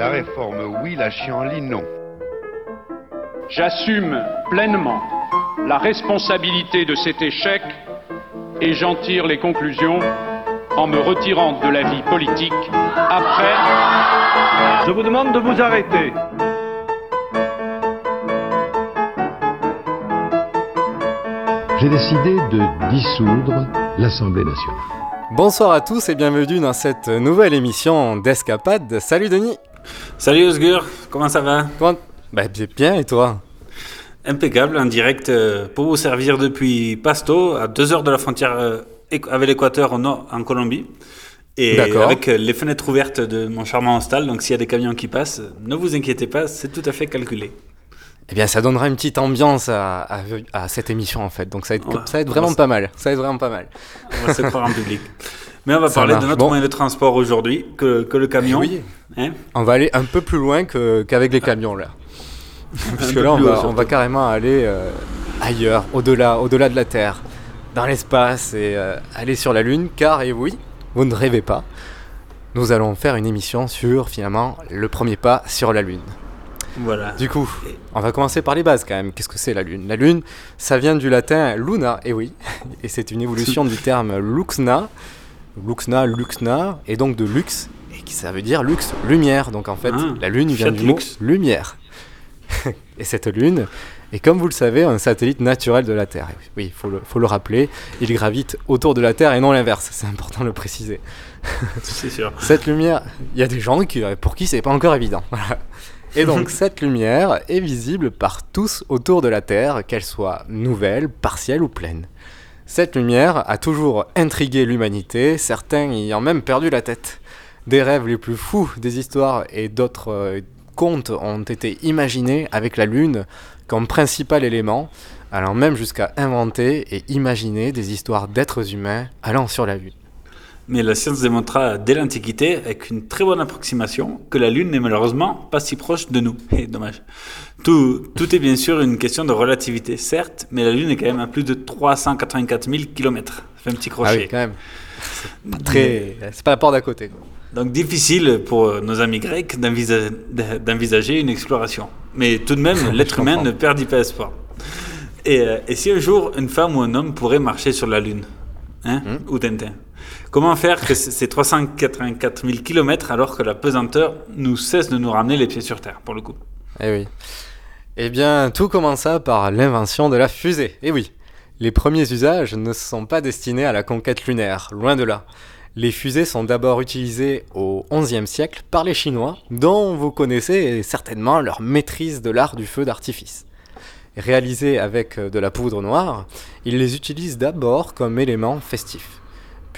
La réforme oui, la chienlit non. J'assume pleinement la responsabilité de cet échec et j'en tire les conclusions en me retirant de la vie politique après. Je vous demande de vous arrêter. J'ai décidé de dissoudre l'Assemblée nationale. Bonsoir à tous et bienvenue dans cette nouvelle émission d'Escapade. Salut Denis Salut Osgur, comment ça va? Comment... Bah bien et toi? Impeccable, en direct euh, pour vous servir depuis Pasto, à deux heures de la frontière euh, avec l'Équateur en Colombie. Et avec euh, les fenêtres ouvertes de mon charmant hostel, donc s'il y a des camions qui passent, ne vous inquiétez pas, c'est tout à fait calculé. Eh bien, ça donnera une petite ambiance à, à, cette émission en fait. Donc ça va être, ça va être vraiment pas mal. Ça va être vraiment pas mal. On va se croire en public. Mais on va parler de notre moyen de transport aujourd'hui que, que, le camion. Oui. Hein on va aller un peu plus loin qu'avec les camions là. Parce que là, on va, on va, carrément aller euh, ailleurs, au-delà, au-delà de la Terre, dans l'espace et euh, aller sur la Lune. Car, et oui, vous ne rêvez pas, nous allons faire une émission sur finalement le premier pas sur la Lune. Voilà. Du coup, on va commencer par les bases quand même. Qu'est-ce que c'est la Lune? La Lune, ça vient du latin luna, et oui, et c'est une évolution du terme luxna, luxna, luxna, et donc de lux, et qui ça veut dire lux, lumière. Donc en fait, ah, la Lune vient du mot lumière. et cette Lune est, comme vous le savez, un satellite naturel de la Terre. Oui, il faut le, faut le rappeler, il gravite autour de la Terre et non l'inverse, c'est important de le préciser. c'est sûr. Cette lumière, il y a des gens qui, pour qui c'est pas encore évident. Et donc cette lumière est visible par tous autour de la Terre, qu'elle soit nouvelle, partielle ou pleine. Cette lumière a toujours intrigué l'humanité, certains y ont même perdu la tête. Des rêves les plus fous, des histoires et d'autres euh, contes ont été imaginés avec la Lune comme principal élément, allant même jusqu'à inventer et imaginer des histoires d'êtres humains allant sur la Lune. Mais la science démontra dès l'Antiquité, avec une très bonne approximation, que la Lune n'est malheureusement pas si proche de nous. Et dommage. Tout, tout est bien sûr une question de relativité, certes, mais la Lune est quand même à plus de 384 000 km. Fait un petit crochet. Ah oui, quand même. C'est pas, très... c'est pas la porte d'à côté. Donc difficile pour nos amis grecs d'envisager une exploration. Mais tout de même, l'être humain ne perdit pas espoir. Et, euh, et, si un jour, une femme ou un homme pourrait marcher sur la Lune hein, hmm. Ou Tintin Comment faire que ces 384 000 km alors que la pesanteur nous cesse de nous ramener les pieds sur Terre, pour le coup? Eh oui. Eh bien, tout commença par l'invention de la fusée. Eh oui. Les premiers usages ne sont pas destinés à la conquête lunaire, loin de là. Les fusées sont d'abord utilisées au XIe siècle par les Chinois, dont vous connaissez certainement leur maîtrise de l'art du feu d'artifice. Réalisées avec de la poudre noire, ils les utilisent d'abord comme élément festif.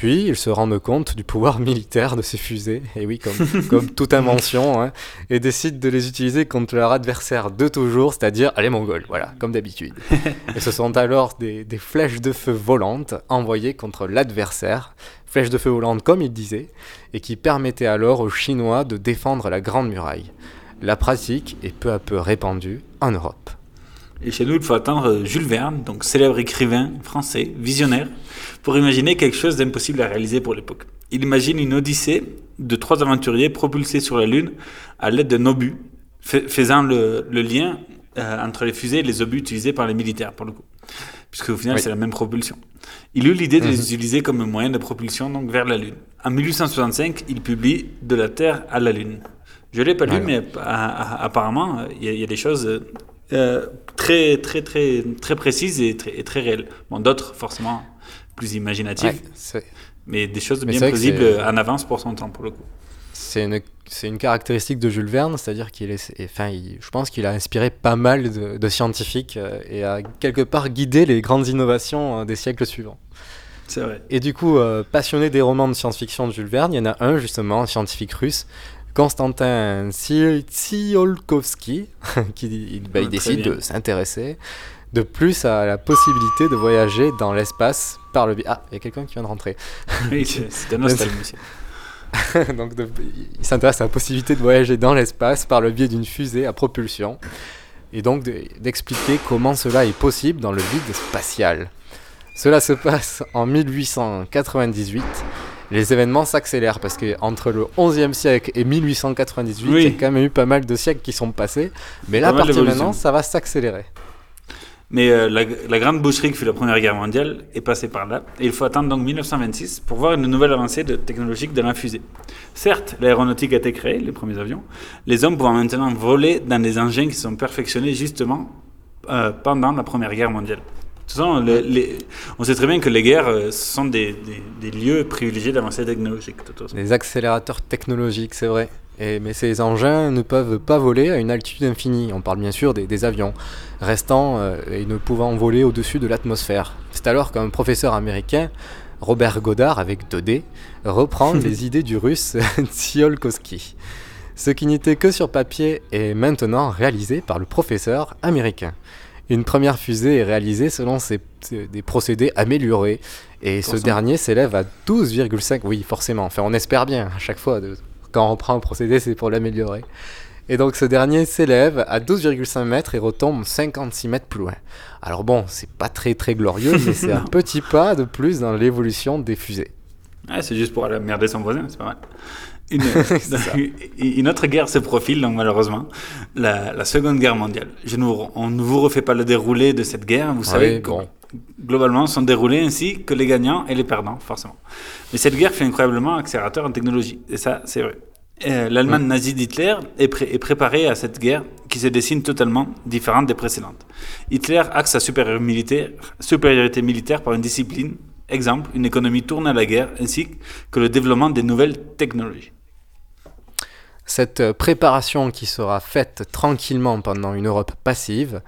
Puis ils se rendent compte du pouvoir militaire de ces fusées, et oui, comme, comme toute invention, hein, et décident de les utiliser contre leur adversaire de toujours, c'est-à-dire les Mongols, voilà, comme d'habitude. et ce sont alors des, des, flèches de feu volantes envoyées contre l'adversaire, flèches de feu volantes comme il disait, et qui permettaient alors aux Chinois de défendre la Grande Muraille. La pratique est peu à peu répandue en Europe. Et chez nous, il faut attendre Jules Verne, donc célèbre écrivain français, visionnaire, pour imaginer quelque chose d'impossible à réaliser pour l'époque. Il imagine une odyssée de trois aventuriers propulsés sur la Lune à l'aide d'un obus, faisant le, lien euh, entre les fusées et les obus utilisés par les militaires, pour le coup. Puisque au final, c'est la même propulsion. Il eut l'idée de les mhm. utiliser comme moyen de propulsion donc, vers la Lune. En 1865, il publie De la Terre à la Lune. Je ne l'ai pas lu, mais apparemment, il y, a des choses euh, très, très, très, très précises et très, et très réelles. Bon, d'autres, forcément, plus imaginative, mais des choses bien plausibles en avance pour son temps, pour le coup. C'est une, une, caractéristique de Jules Verne, c'est-à-dire qu'il est, enfin, je pense qu'il a inspiré pas mal de, scientifiques euh, et a quelque part guidé les grandes innovations euh, des siècles suivants. C'est vrai. Et du coup, euh, passionné des romans de science-fiction de Jules Verne, il y en a un justement, un scientifique russe, Constantin Tsi- Tsiolkovsky, qui il, bah, il très décide de s'intéresser de plus à la possibilité de voyager dans l'espace par le biais. Ah, il y a quelqu'un qui vient de rentrer. Oui, c'est un monsieur. Donc de- il s'intéresse à la possibilité de voyager dans l'espace par le biais d'une fusée à propulsion et donc de- d'expliquer comment cela est possible dans le vide spatial. Cela se passe en 1898. Les événements s'accélèrent parce que entre le 11e siècle et 1898, Oui. il y a quand même eu pas mal de siècles qui sont passés. Mais là, à partir de maintenant, ça va s'accélérer. Mais euh, la, la grande boucherie qui fut la Première Guerre mondiale est passée par là, et il faut attendre donc 1926 pour voir une nouvelle avancée de technologique de la fusée. Certes, l'aéronautique a été créée, les premiers avions, les hommes pouvant maintenant voler dans des engins qui sont perfectionnés justement euh, pendant la Première Guerre mondiale. Le- les- on sait très bien que les guerres euh, sont des, des- des lieux privilégiés d'avancée technologique. de toute façon. Les accélérateurs technologiques, c'est vrai. Et, mais ces engins ne peuvent pas voler à une altitude infinie. On parle bien sûr des, des avions, restant euh, et ne pouvant voler au-dessus de l'atmosphère. C'est alors qu'un professeur américain, Robert Goddard, avec 2D, reprend les idées du russe Tsiolkovsky. Ce qui n'était que sur papier est maintenant réalisé par le professeur américain. Une première fusée est réalisée selon ces- des procédés améliorés. Et ce dernier s'élève à 12,5. Oui, forcément. Enfin, on espère bien à chaque fois. de- quand on prend un procédé, c'est pour l'améliorer. Et donc ce dernier s'élève à 12,5 mètres et retombe 56 mètres plus loin. Alors bon, c'est pas très très glorieux, mais c'est un petit pas de plus dans l'évolution des fusées. Ah, c'est juste pour aller merder son voisin, c'est pas mal. Une, autre guerre se profile, donc malheureusement, la, la Seconde Guerre mondiale. Je ne vous- on ne vous refait pas le déroulé de cette guerre, vous savez, bon. globalement sont déroulés ainsi que les gagnants et les perdants, forcément. Mais cette guerre fut incroyablement accélérateur en technologie, et ça, c'est vrai. Euh, L'Allemagne nazie d'Hitler est, pré- est préparée à cette guerre qui se dessine totalement différente des précédentes. Hitler axe sa supériorité militaire, supériorité militaire par une discipline, exemple, une économie tournée à la guerre, ainsi que le développement des nouvelles technologies. Cette préparation qui sera faite tranquillement pendant une Europe passive,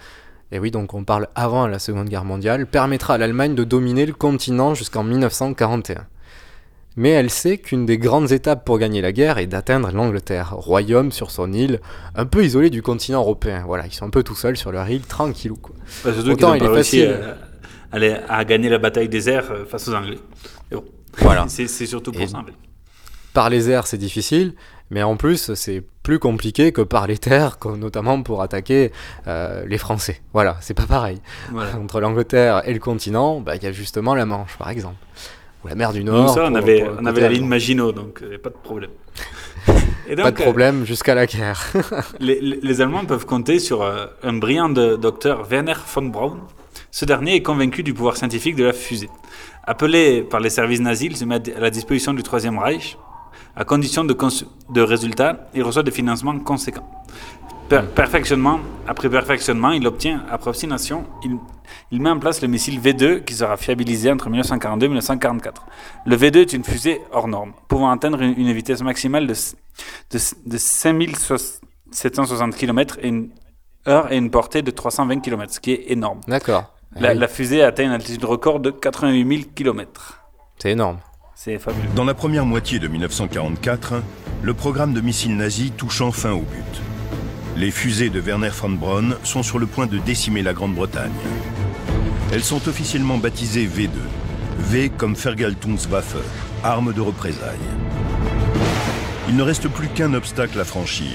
et oui, donc on parle avant la Seconde Guerre mondiale, permettra à l'Allemagne de dominer le continent jusqu'en 1941. Mais elle sait qu'une des grandes étapes pour gagner la guerre est d'atteindre l'Angleterre, royaume sur son île, un peu isolé du continent européen. Voilà, ils sont un peu tout seuls sur leur île, tranquillou. Quoi. Bah, Autant il est facile. à, aller- à gagner la bataille des airs euh, face aux Anglais. Bon, Voilà. c'est surtout pour Et- ça. Par les airs, c'est difficile, mais en plus, c'est plus compliqué que par les terres, notamment pour attaquer euh, les Français. Voilà, c'est pas pareil. Voilà. Entre l'Angleterre et le continent, bah, il y a justement la Manche, par exemple. Ou la mer du Nous, Nord. ça, on pour- avait, pour on avait la ligne Maginot, donc euh, pas de problème. Et Pas de euh, problème jusqu'à la guerre. les, Allemands peuvent compter sur euh, un brillant de- docteur Werner von Braun. Ce dernier est convaincu du pouvoir scientifique de la fusée. Appelé par les services nazis, il se met à la disposition du Troisième Reich. À condition de, de résultats, il reçoit des financements conséquents. Per- perfectionnement, après perfectionnement, il obtient, après obstination, il, il met en place le missile V2 qui sera fiabilisé entre 1942 et 1944. Le V2 est une fusée hors norme, pouvant atteindre une, une vitesse maximale de, de, de 5760 km et une heure et une portée de 320 km, ce qui est énorme. D'accord. La, Oui, la fusée atteint une altitude record de 88 000 km. C'est énorme. Dans la première moitié de 1944, le programme de missiles nazis touche enfin au but. Les fusées de Werner von Braun sont sur le point de décimer la Grande-Bretagne. Elles sont officiellement baptisées V2. V comme Vergeltungswaffe, arme de représailles. Il ne reste plus qu'un obstacle à franchir.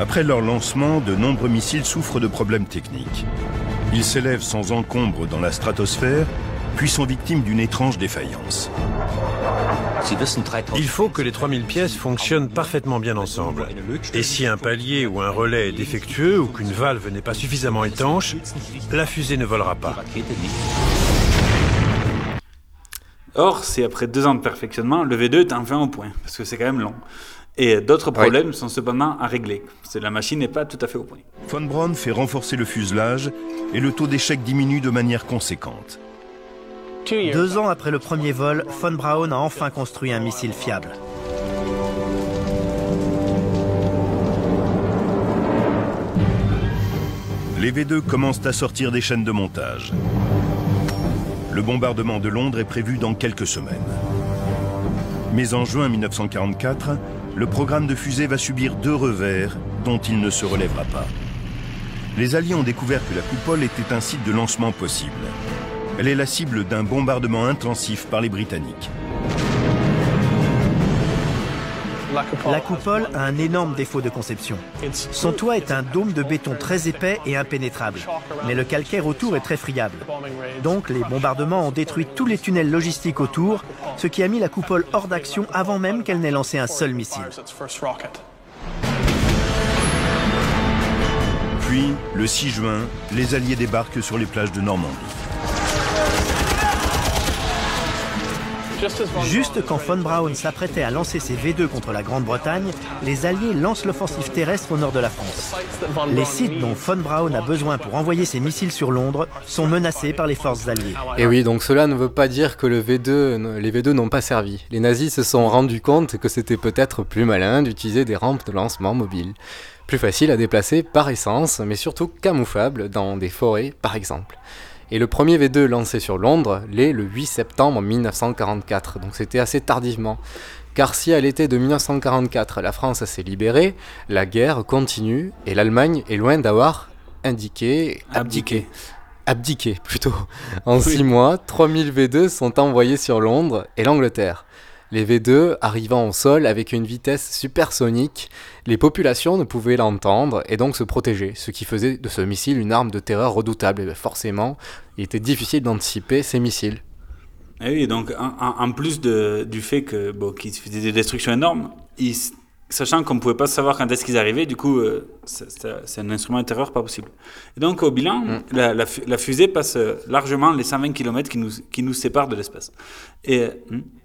Après leur lancement, de nombreux missiles souffrent de problèmes techniques. Ils s'élèvent sans encombre dans la stratosphère, puis sont victimes d'une étrange défaillance. Il faut que les 3000 pièces fonctionnent parfaitement bien ensemble. Et si un palier ou un relais est défectueux ou qu'une valve n'est pas suffisamment étanche, la fusée ne volera pas. Or, c'est après deux ans de perfectionnement, le V2 est enfin au point, parce que c'est quand même long. Et d'autres problèmes sont cependant à régler. C'est la machine n'est pas tout à fait au point. Von Braun fait renforcer le fuselage et le taux d'échec diminue de manière conséquente. Deux ans après le premier vol, von Braun a enfin construit un missile fiable. Les V2 commencent à sortir des chaînes de montage. Le bombardement de Londres est prévu dans quelques semaines. Mais en juin 1944, le programme de fusée va subir deux revers dont il ne se relèvera pas. Les Alliés ont découvert que la coupole était un site de lancement possible. Elle est la cible d'un bombardement intensif par les Britanniques. La coupole a un énorme défaut de conception. Son toit est un dôme de béton très épais et impénétrable, mais le calcaire autour est très friable. Donc les bombardements ont détruit tous les tunnels logistiques autour, ce qui a mis la coupole hors d'action avant même qu'elle n'ait lancé un seul missile. Puis, le 6 juin, les Alliés débarquent sur les plages de Normandie. Juste quand von Braun s'apprêtait à lancer ses V2 contre la Grande-Bretagne, les Alliés lancent l'offensive terrestre au nord de la France. Les sites dont von Braun a besoin pour envoyer ses missiles sur Londres sont menacés par les forces alliées. Et oui, donc cela ne veut pas dire que le V2, les V2 n'ont pas servi. Les nazis se sont rendus compte que c'était peut-être plus malin d'utiliser des rampes de lancement mobiles. Plus facile à déplacer par essence, mais surtout camouflables dans des forêts par exemple. Et le premier V2 lancé sur Londres l'est le 8 septembre 1944, donc c'était assez tardivement. Car si à l'été de 1944 la France s'est libérée, la guerre continue et l'Allemagne est loin d'avoir indiqué, abdiqué. Abdiqué plutôt. En 6 mois, 3000 V2 sont envoyés sur Londres et l'Angleterre. Les V2 arrivant au sol avec une vitesse supersonique, les populations ne pouvaient l'entendre et donc se protéger, ce qui faisait de ce missile une arme de terreur redoutable. Et bien forcément, il était difficile d'anticiper ces missiles. Et oui, donc en, plus du fait que bon, des destructions énormes, ils, sachant qu'on ne pouvait pas savoir quand est-ce qu'ils arrivaient, du coup, euh, c'est un instrument de terreur pas possible. Et donc, au bilan, Mm. la, la, fu- la fusée passe euh, largement les 120 km qui nous, qui nous séparent de l'espace. Et euh,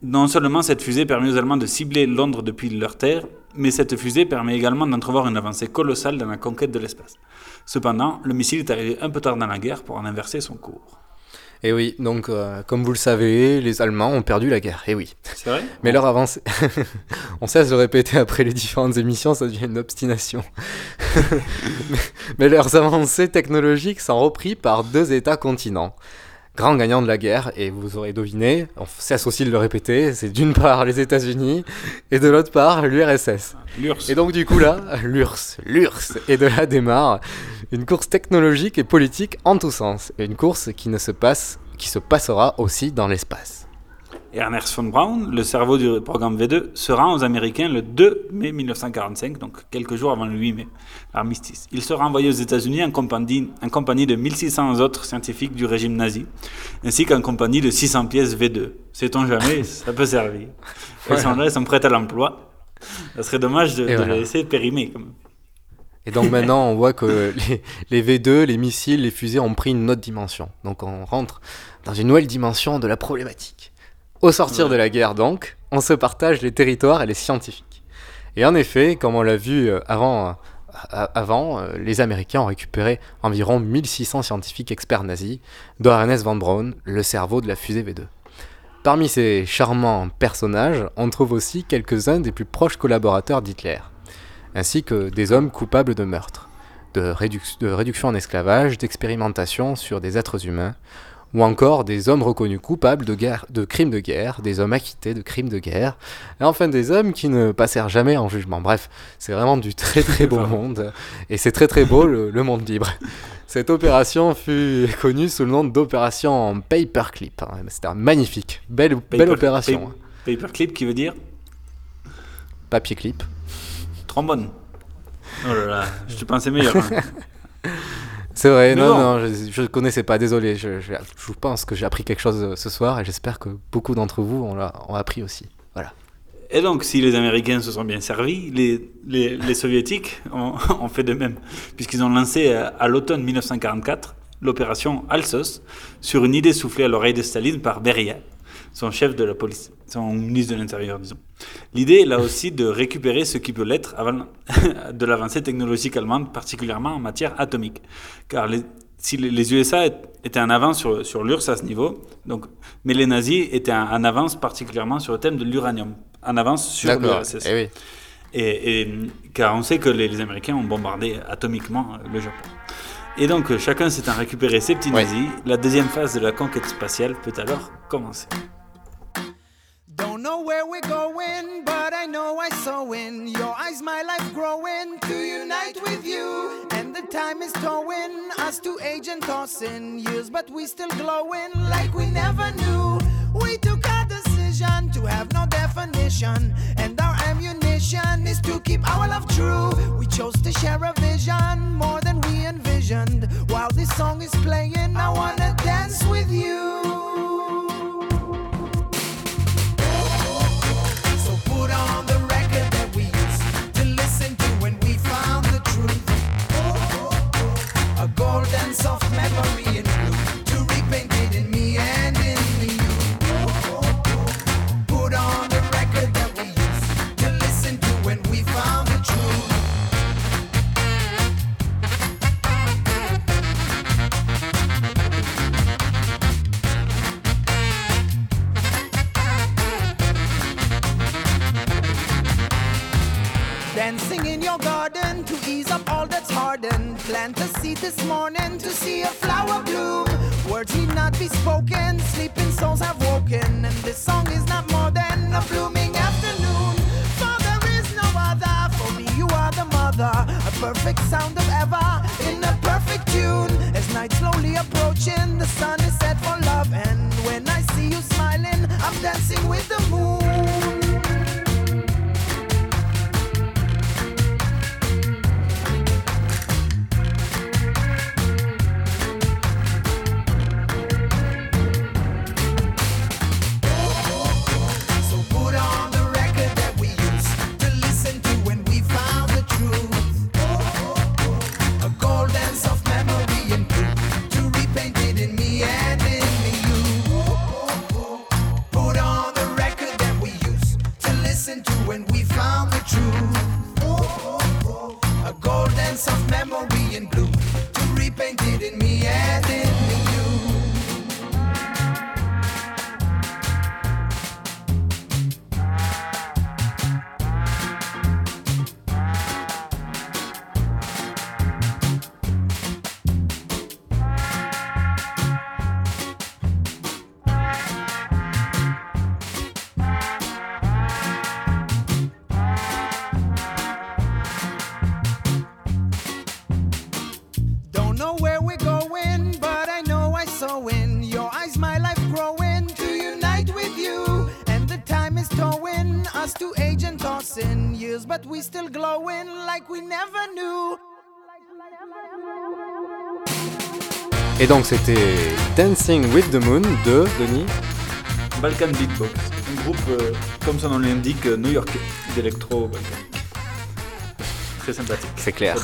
non seulement cette fusée permet aux Allemands de cibler Londres depuis leur terre, mais cette fusée permet également d'entrevoir une avancée colossale dans la conquête de l'espace. Cependant, le missile est arrivé un peu tard dans la guerre pour en inverser son cours. Et oui, donc euh, comme vous le savez, les Allemands ont perdu la guerre. Et oui. C'est vrai? Mais leur avancée, on cesse de répéter après les différentes émissions, ça devient une obstination. mais, mais leurs avancées technologiques sont reprises par deux États continents. Grands gagnants de la guerre, et vous aurez deviné, cesse aussi de le répéter, c'est d'une part les États-Unis et de l'autre part l'URSS. L'URSS. Et donc du coup là, l'URSS, l'URSS, et de là démarre une course technologique et politique en tous sens, et une course qui ne se passe, qui se passera aussi dans l'espace. Ernest von Braun, le cerveau du programme V2, se rend aux Américains le 2 mai 1945, donc quelques jours avant le 8 mai, l'armistice. Il sera envoyé aux États-Unis en compagnie, en compagnie de 1600 autres scientifiques du régime nazi, ainsi qu'en compagnie de 600 pièces V2. Sait-on jamais, ça peut servir. Elles sont là, elles sont prêtes à l'emploi. Ça serait dommage de, Et de voilà. les laisser périmer. Quand même. Et donc maintenant, on voit que les, les V2, les missiles, les fusées ont pris une autre dimension. Donc on rentre dans une nouvelle dimension de la problématique. Au sortir de la guerre, donc, on se partage les territoires et les scientifiques. Et en effet, comme on l'a vu euh, avant, euh, avant euh, les Américains ont récupéré environ 1600 scientifiques experts nazis, dont Ernest von Braun, le cerveau de la fusée V2. Parmi ces charmants personnages, on trouve aussi quelques-uns des plus proches collaborateurs d'Hitler, ainsi que des hommes coupables de meurtre, de, réduc- de réduction en esclavage, d'expérimentation sur des êtres humains, ou encore des hommes reconnus coupables de, guerre, de crimes de guerre, des hommes acquittés de crimes de guerre, et enfin des hommes qui ne passèrent jamais en jugement. Bref, c'est vraiment du très très beau monde, et c'est très très beau le, le monde libre. Cette opération fut connue sous le nom d'opération Paperclip. hein. C'était un magnifique, belle, belle Paper- opération. hein. pa- Paperclip qui veut dire Papier clip. trombone. Oh là là, je te pensais meilleur. hein. C'est vrai, non, non, je ne connaissais pas, désolé. Je, je, je pense que j'ai appris quelque chose euh, ce soir et j'espère que beaucoup d'entre vous ont, ont appris aussi. Voilà. Et donc, si les Américains se sont bien servis, les, les, les Soviétiques ont, ont fait de même, puisqu'ils ont lancé euh, à l'automne 1944 l'opération Alsos sur une idée soufflée à l'oreille de Staline par Beria, son chef de la police, son ministre de l'Intérieur, disons. L'idée, là aussi, de récupérer ce qui peut l'être avant de l'avancée technologique allemande, particulièrement en matière atomique. Car les, si les- USA étaient en avance sur, sur l'URSS à ce niveau, donc, mais les nazis étaient en, en avance particulièrement sur le thème de l'uranium, en avance sur l'URSS. eh oui. Et, et- car on sait que les, les Américains ont bombardé atomiquement le Japon. Et donc chacun s'étant récupéré ses petits nazis, la deuxième phase de la conquête spatiale peut alors commencer. Sowing, your eyes, my life growing to unite with you. And the time is towing us to age and tossing years, but we still glowing like we never knew. We took a decision to have no definition, and our ammunition is to keep our love true. We chose to share a vision more than we envisioned. While this song is playing, I wanna dance with you. remembrance of memory. Plant a seed this morning to see a flower bloom. Words need not be spoken, sleeping souls have woken. And this song is not more than a blooming afternoon. For there is no other, for me you are the mother. A perfect sound of ever in a perfect tune. As night slowly approaching, the sun is set for love. And when I see you smiling, I'm dancing with the moon. Et donc c'était Dancing with the Moon de Denis. Balkan Beatbox, un groupe, euh, comme son nom l'indique, euh, new-yorkais, d'électro-balkanique. Très sympathique. C'est clair.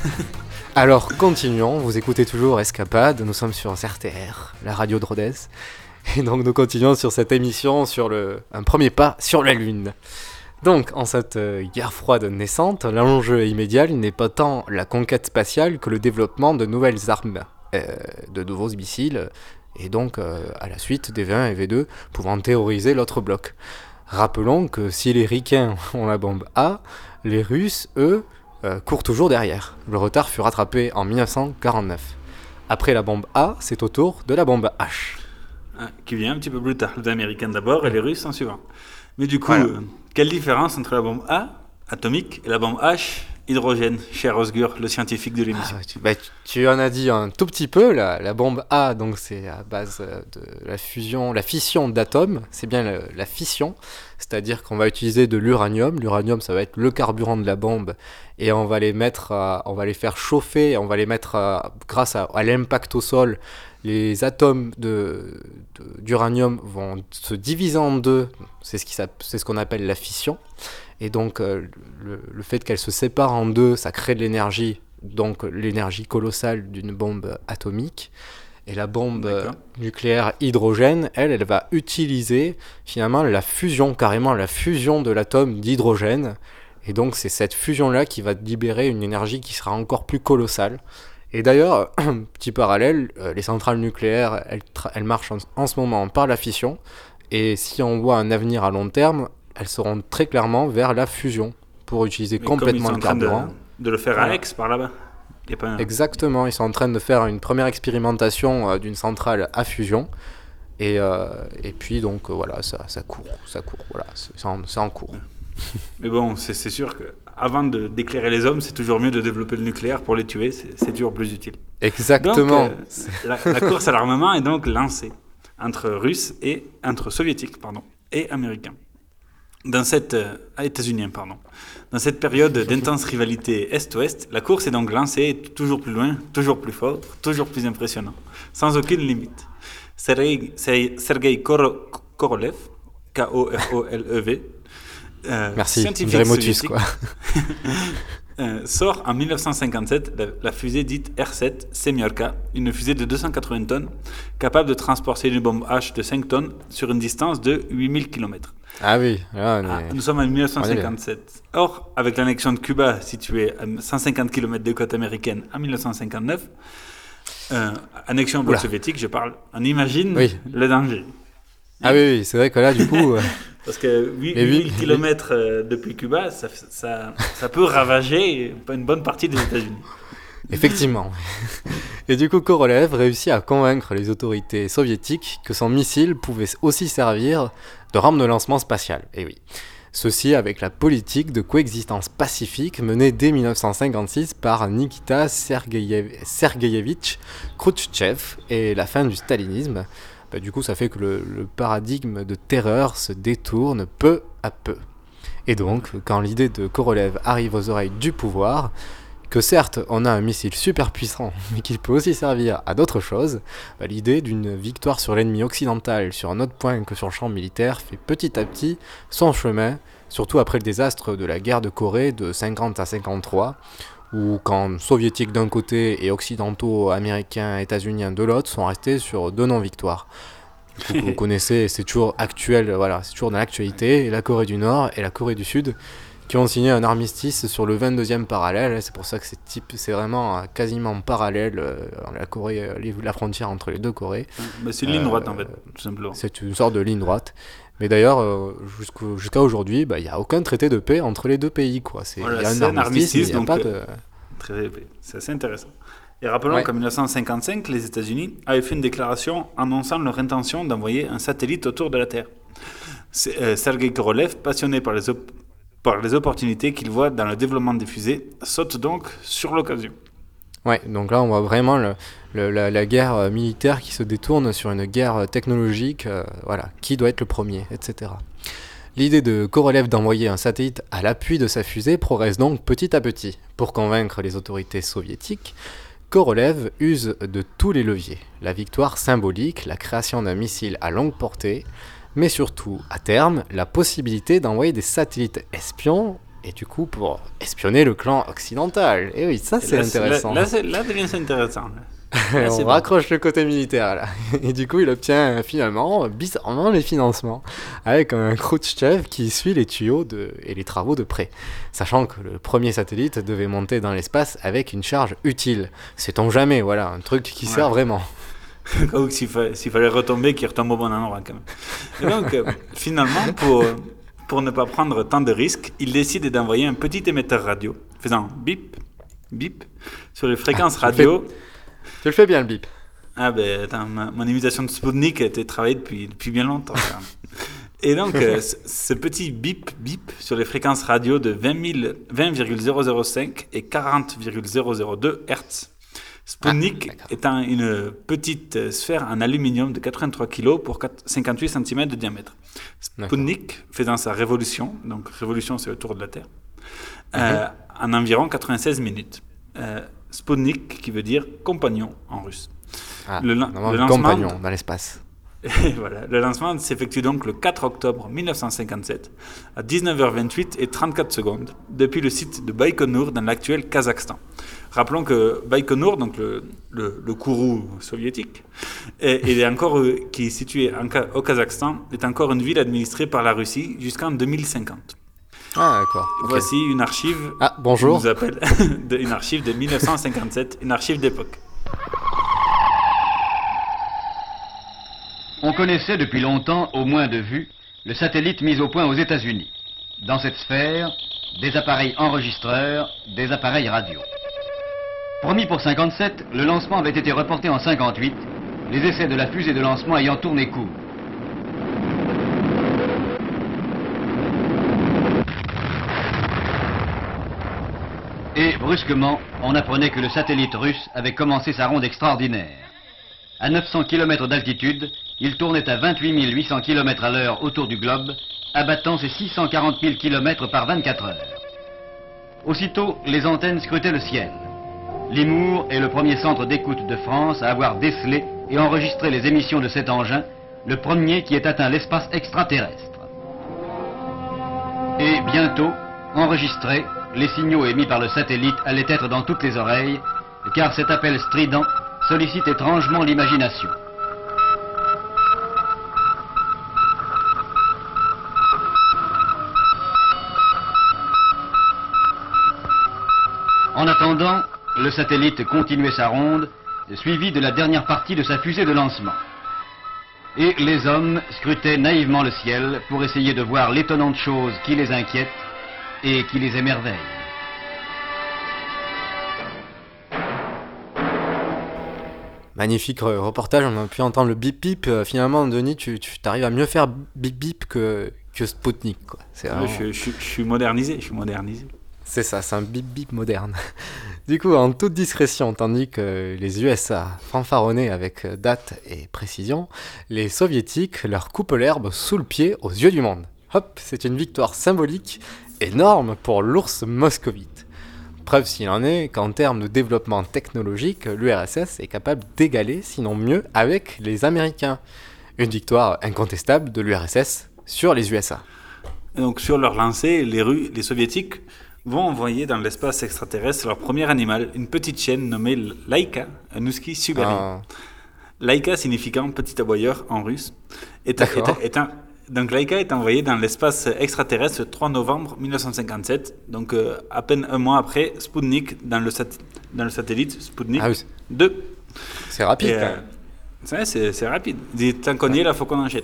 Alors continuons, vous écoutez toujours Escapade, nous sommes sur RTR, la radio de Rodez. Et donc nous continuons sur cette émission sur le, un premier pas sur la Lune. Donc en cette euh, guerre froide naissante, l'enjeu immédiat n'est pas tant la conquête spatiale que le développement de nouvelles armes, de nouveaux missiles, et donc euh, à la suite des V1 et V2 pouvant terroriser l'autre bloc. Rappelons que si les Ricains ont la bombe A, les Russes, eux, euh, courent toujours derrière. Le retard fut rattrapé en 1949. Après la bombe A, c'est au tour de la bombe H. Ah, qui vient un petit peu plus tard. Les Américains d'abord et les Russes en suivant. Mais du coup, Voilà. euh, quelle différence entre la bombe A, atomique, et la bombe H, hydrogène, cher Osgur, le scientifique de l'émission. Ah, tu, bah, tu- en as dit un tout petit peu, la, la bombe A, donc c'est à base euh, de la fusion, la fission d'atomes, c'est bien la fission, c'est-à-dire qu'on va utiliser de l'uranium, l'uranium ça va être le carburant de la bombe, et on va les mettre, à- on va les faire chauffer, on va les mettre à- grâce à, à l'impact au sol, les atomes de, de- d'uranium vont se diviser en deux, ce c'est ce qu'on appelle la fission. Et donc, euh, le, le fait qu'elle se sépare en deux, ça crée de l'énergie, donc l'énergie colossale d'une bombe atomique. Et la bombe euh, nucléaire hydrogène, elle, elle va utiliser finalement la fusion, carrément la fusion de l'atome d'hydrogène. Et donc, c'est cette fusion-là qui va libérer une énergie qui sera encore plus colossale. Et d'ailleurs, petit parallèle, euh, les centrales nucléaires, elles, marchent en, en ce moment par la fission. Et si on voit un avenir à long terme, elles seront très clairement vers la fusion pour utiliser Mais complètement le de- carburant. De, le faire à Voilà. Aix, par là-bas. Un- Exactement, ils sont en train de faire une première expérimentation euh, d'une centrale à fusion. Et, euh, et puis donc euh, voilà, ça, ça court, ça court, voilà, c'est en, en cours. Mais bon, c'est sûr que avant de d'éclairer les hommes, c'est toujours mieux de développer le nucléaire pour les tuer, c'est toujours plus utile. Exactement. Donc, la, la course à l'armement est donc lancée entre Russes et entre Soviétiques, pardon, et Américains. Dans cette euh, ah, pardon. Dans cette période d'intense rivalité Est-Ouest, la course est donc lancée toujours plus loin, toujours plus fort, toujours plus impressionnant, sans aucune limite. Sergei Sergei Koro- Korolev, K-O-R-O-L-E-V, euh, Merci, scientifique Motus, quoi. euh, sort en 1957 la, la fusée dite R7 Semyorka, une fusée de 280 tonnes, capable de transporter une bombe H de 5 tonnes sur une distance de 8000 km. Ah oui, là, on Ah, nous sommes en on est bien. 1957. Or, avec l'annexion de Cuba, située à 150 km des côtes américaines en 1959, euh, annexion bloc soviétique, je parle, on imagine Oui. le danger. Ah oui, oui, c'est vrai que là, du coup. euh, Parce que 8, Mais oui, 8000 km euh, depuis Cuba, ça, ça, ça peut ravager une bonne partie des États-Unis. Effectivement. Et du coup, Korolev réussit à convaincre les autorités soviétiques que son missile pouvait aussi servir de rampe de lancement spatial. Et oui. Ceci avec la politique de coexistence pacifique menée dès 1956 par Nikita Sergeyev- Sergeyevitch Khrouchtchev et la fin du stalinisme. Bah, du coup, ça fait que le paradigme de terreur se détourne peu à peu. Et donc, quand l'idée de Korolev arrive aux oreilles du pouvoir, que certes on a un missile super puissant, mais qu'il peut aussi servir à d'autres choses, bah, l'idée d'une victoire sur l'ennemi occidental sur un autre point que sur le champ militaire fait petit à petit son chemin, surtout après le désastre de la guerre de Corée de 50 à 53, où quand soviétiques d'un côté et occidentaux, américains, états-uniens de l'autre sont restés sur deux non-victoires. Vous connaissez, c'est toujours actuel, voilà, c'est toujours dans l'actualité, la Corée du Nord et la Corée du Sud qui ont signé un armistice sur le 22e parallèle. C'est pour ça que c'est type, c'est vraiment euh, quasiment parallèle euh, la Corée, euh, la frontière entre les deux Corées. Bah, c'est une ligne droite, en fait, tout simplement. C'est une sorte de ligne droite. Mais d'ailleurs, euh, jusqu'à aujourd'hui, bah, il n'y a aucun traité de paix entre les deux pays. Quoi. C'est, Voilà, y a un armistice, n'y a donc, pas de... euh. C'est assez intéressant. Et rappelons Ouais. qu'en 1955, les États-Unis avaient fait une déclaration annonçant leur intention d'envoyer un satellite autour de la Terre. Euh, Sergei Korolev, passionné par les, les opportunités qu'il voit dans le développement des fusées, saute donc sur l'occasion. Ouais, donc là on voit vraiment la guerre euh, militaire qui se détourne sur une guerre euh, technologique, euh, voilà, qui doit être le premier, etc. L'idée de Korolev d'envoyer un satellite à l'appui de sa fusée progresse donc petit à petit. Pour convaincre les autorités soviétiques, Korolev use de tous les leviers. La victoire symbolique, la création d'un missile à longue portée, mais surtout, à terme, la possibilité d'envoyer des satellites espions, et du coup pour espionner le clan occidental. Et oui, ça c'est intéressant. Là, là, là devient intéressant. là. On bon. raccroche le côté militaire là. Et du coup, il obtient euh, finalement, bizarrement, les financements avec un Khrouchtchev qui suit les tuyaux de, et les travaux de près. Sachant que le premier satellite devait monter dans l'espace avec une charge utile. Sait-on jamais, voilà, un truc qui Ouais. sert vraiment. Ou s'il fa- s'il fallait retomber, qu'il retombe au bon endroit quand même. Et donc, euh, finalement, pour, pour ne pas prendre tant de risques, il décide d'envoyer un petit émetteur radio faisant bip, bip sur les fréquences Ah, tu le radio. Tu le fais bien le bip. Ah ben, attends, ma- mon imitation de Sputnik a été travaillée depuis, depuis bien longtemps. Et donc, euh, ce, petit bip, bip sur les fréquences radio de 20 000 20,005 et 40,002 Hz. Sputnik étant une petite euh, sphère en aluminium de 83 kg pour 4 58 cm de diamètre. Sputnik faisant sa révolution, donc révolution c'est le tour de la Terre, euh, en environ 96 minutes. Euh, Sputnik qui veut dire compagnon en russe. Ah, Le lancement- compagnon dans l'espace. Et voilà, le lancement s'effectue donc le 4 octobre 1957 à 19h28 et 34 secondes depuis le site de Baïkonour dans l'actuel Kazakhstan. Rappelons que Baïkonour, donc le, le, le Kourou soviétique, est encore, euh, qui est situé en au Kazakhstan, est encore une ville administrée par la Russie jusqu'en 2050. Ah, d'accord. Voici une archive. Ah, bonjour. on nous appelle une archive de 1957, une archive d'époque. On connaissait depuis longtemps, au moins de vue, le satellite mis au point aux États-Unis. Dans cette sphère, des appareils enregistreurs, des appareils radio. Promis pour 57, le lancement avait été reporté en 58, les essais de la fusée de lancement ayant tourné court. Et brusquement, on apprenait que le satellite russe avait commencé sa ronde extraordinaire. À 900 km d'altitude, il tournait à 28 800 km à l'heure autour du globe, abattant ses 640 000 km par 24 heures. Aussitôt, les antennes scrutaient le ciel. Limour est le premier centre d'écoute de France à avoir décelé et enregistré les émissions de cet engin, le premier qui ait atteint l'espace extraterrestre. Et bientôt, enregistrés, les signaux émis par le satellite allaient être dans toutes les oreilles, car cet appel strident sollicite étrangement l'imagination. Attendant, le satellite continuait sa ronde, suivi de la dernière partie de sa fusée de lancement. Et les hommes scrutaient naïvement le ciel pour essayer de voir l'étonnante chose qui les inquiète et qui les émerveille. Magnifique re- reportage, on a pu entendre le bip bip. Euh, finalement, Denis, tu, tu arrives à mieux faire bip bip que, que Spoutnik. Quoi. C'est Ouais, vraiment- je, je- je suis modernisé, je suis modernisé. C'est ça, c'est un bip bip moderne. Du coup, en toute discrétion, tandis que les USA fanfaronnaient avec date et précision, les soviétiques leur coupent l'herbe sous le pied aux yeux du monde. Hop, c'est une victoire symbolique énorme pour l'ours moscovite. Preuve s'il en est qu'en termes de développement technologique, l'URSS est capable d'égaler, sinon mieux, avec les Américains. Une victoire incontestable de l'URSS sur les USA. Donc sur leur lancée, les, Ru- les soviétiques vont envoyer dans l'espace extraterrestre leur premier animal, une petite chienne nommée Laika, un husky sibérien. Ah. Laika signifiant petit aboyeur en russe. Est, D'accord. est- est un- donc Laika est envoyé dans l'espace extraterrestre le 3 novembre 1957, donc euh, à peine un mois après Sputnik dans le, sat- dans le satellite Sputnik Ah oui. 2. C'est rapide, euh, c'est- rapide. Dit, Tant qu'on y est, là, faut qu'on enchaîne.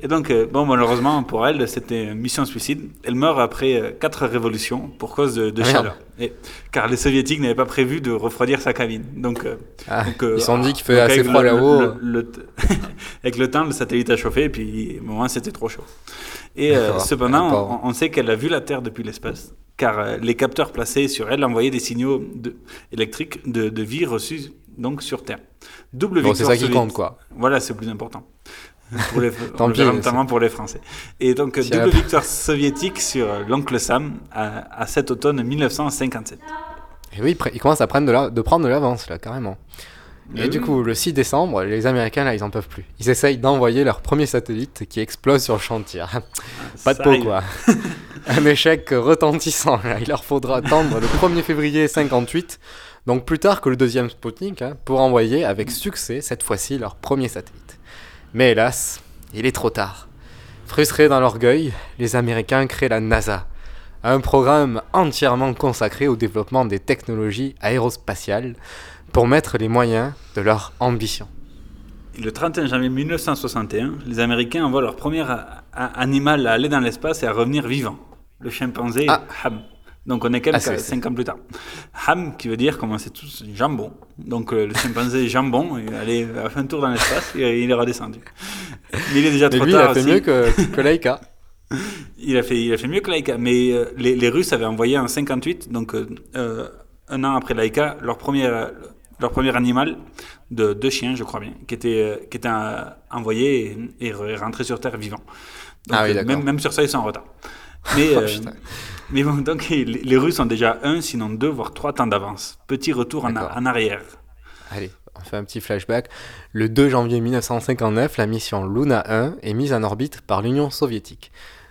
Et donc, euh, bon, malheureusement pour elle, c'était une mission suicide. Elle meurt après euh, quatre révolutions pour cause de, de Ah, chaleur. Et- car les soviétiques n'avaient pas prévu de refroidir sa cabine. Donc, euh, Ah, donc, ils se sont dit qu'il fait assez froid là-haut. avec le temps, le satellite a chauffé, et puis au moment, c'était trop chaud. Et euh, cependant, Ah, on, on sait qu'elle a vu la Terre depuis l'espace, car euh, les capteurs placés sur elle envoyaient des signaux de- électriques de, de vie reçus donc sur Terre. Double Bon, c'est ça qui compte, quoi. Voilà, c'est le plus important. Pour les, Tant pis, notamment pour les Français. Et donc, Si double victoire soviétique sur l'oncle Sam à, à cet automne 1957. Et oui, ils commencent à prendre de, la- de prendre de l'avance, là, carrément. Et du coup, le 6 décembre, les Américains, là, ils en peuvent plus. Ils essayent d'envoyer leur premier satellite qui explose sur le chantier. Pas de peau, quoi. Un échec retentissant, là. Il leur faudra attendre le 1er février 58, donc plus tard que le deuxième Sputnik, hein, pour envoyer avec succès, cette fois-ci, leur premier satellite. Mais hélas, il est trop tard. Frustrés dans l'orgueil, les Américains créent la NASA, un programme entièrement consacré au développement des technologies aérospatiales pour mettre les moyens de leur ambition. Le 31 janvier 1961, les Américains envoient leur premier animal à aller dans l'espace et à revenir vivant, le chimpanzé Ham. Donc on est quelques Ah, 5 ans plus tard. Ham, qui veut dire, comme on sait tous, jambon. Donc euh, le chimpanzé jambon, il, allait, a fait un tour dans l'espace et il est redescendu. Mais il est déjà Mais trop lui, il a fait aussi. mieux que, que Laika. Il a fait, il a fait mieux que Laika, mais euh, les, les Russes avaient envoyé en 58, donc euh, un an après Laika, leur premier, euh, leur premier animal de deux chiens, je crois bien, qui était, qui était envoyé et, et re- rentré sur Terre vivant. Donc, Ah oui, d'accord. même, même sur ça, ils sont en retard. Mais, Oh. Mais bon, donc les, Russes ont déjà un, sinon deux, voire trois temps d'avance. Petit retour en, arrière. Allez, on fait un petit flashback. Le 2 janvier 1959, la mission Luna 1 est mise en orbite par l'Union soviétique.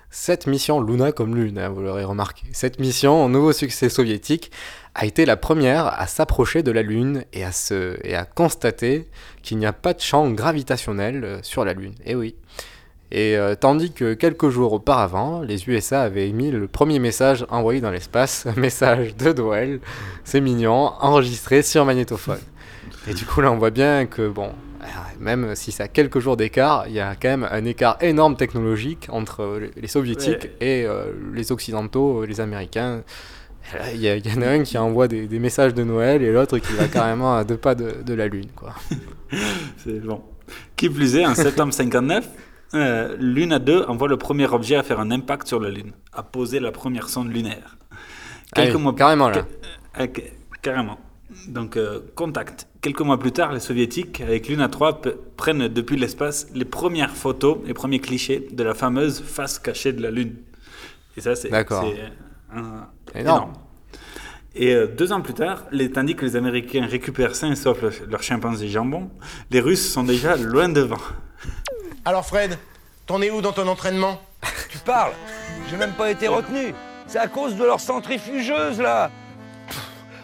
Cette mission Luna comme lune, hein, vous l'aurez remarqué. Cette mission, nouveau succès soviétique, a été la première à s'approcher de la Lune et à, se, et à constater qu'il n'y a pas de champ gravitationnel euh, sur la Lune. Et oui. Et euh, tandis que quelques jours auparavant, les USA avaient émis le premier message envoyé dans l'espace, un message de Noël, c'est mignon, enregistré sur magnétophone. Et du coup, là, on voit bien que, bon, euh, même si ça a quelques jours d'écart, il y a quand même un écart énorme technologique entre les soviétiques et euh, les occidentaux, les américains. Il y, en a un qui envoie des, des messages de Noël et l'autre qui va carrément à deux pas de, de la Lune, quoi. C'est bon. Qui plus est, en septembre 59, euh, Luna 2 envoie le premier objet à faire un impact sur la Lune, à poser la première sonde lunaire. Ah oui, carrément, là. Ok, carrément. Donc, euh, contact. Quelques mois plus tard, les soviétiques, avec Luna 3, p- prennent depuis l'espace les premières photos, les premiers clichés de la fameuse face cachée de la Lune. Et ça, c'est Énorme. énorme. Et euh, deux ans plus tard, les, tandis que les Américains récupèrent sains et saufs leur, leur chimpanzé jambon, les Russes sont déjà loin devant. Alors Fred, t'en es où dans ton entraînement? Tu parles J'ai même pas été retenu. C'est à cause de leur centrifugeuse, là.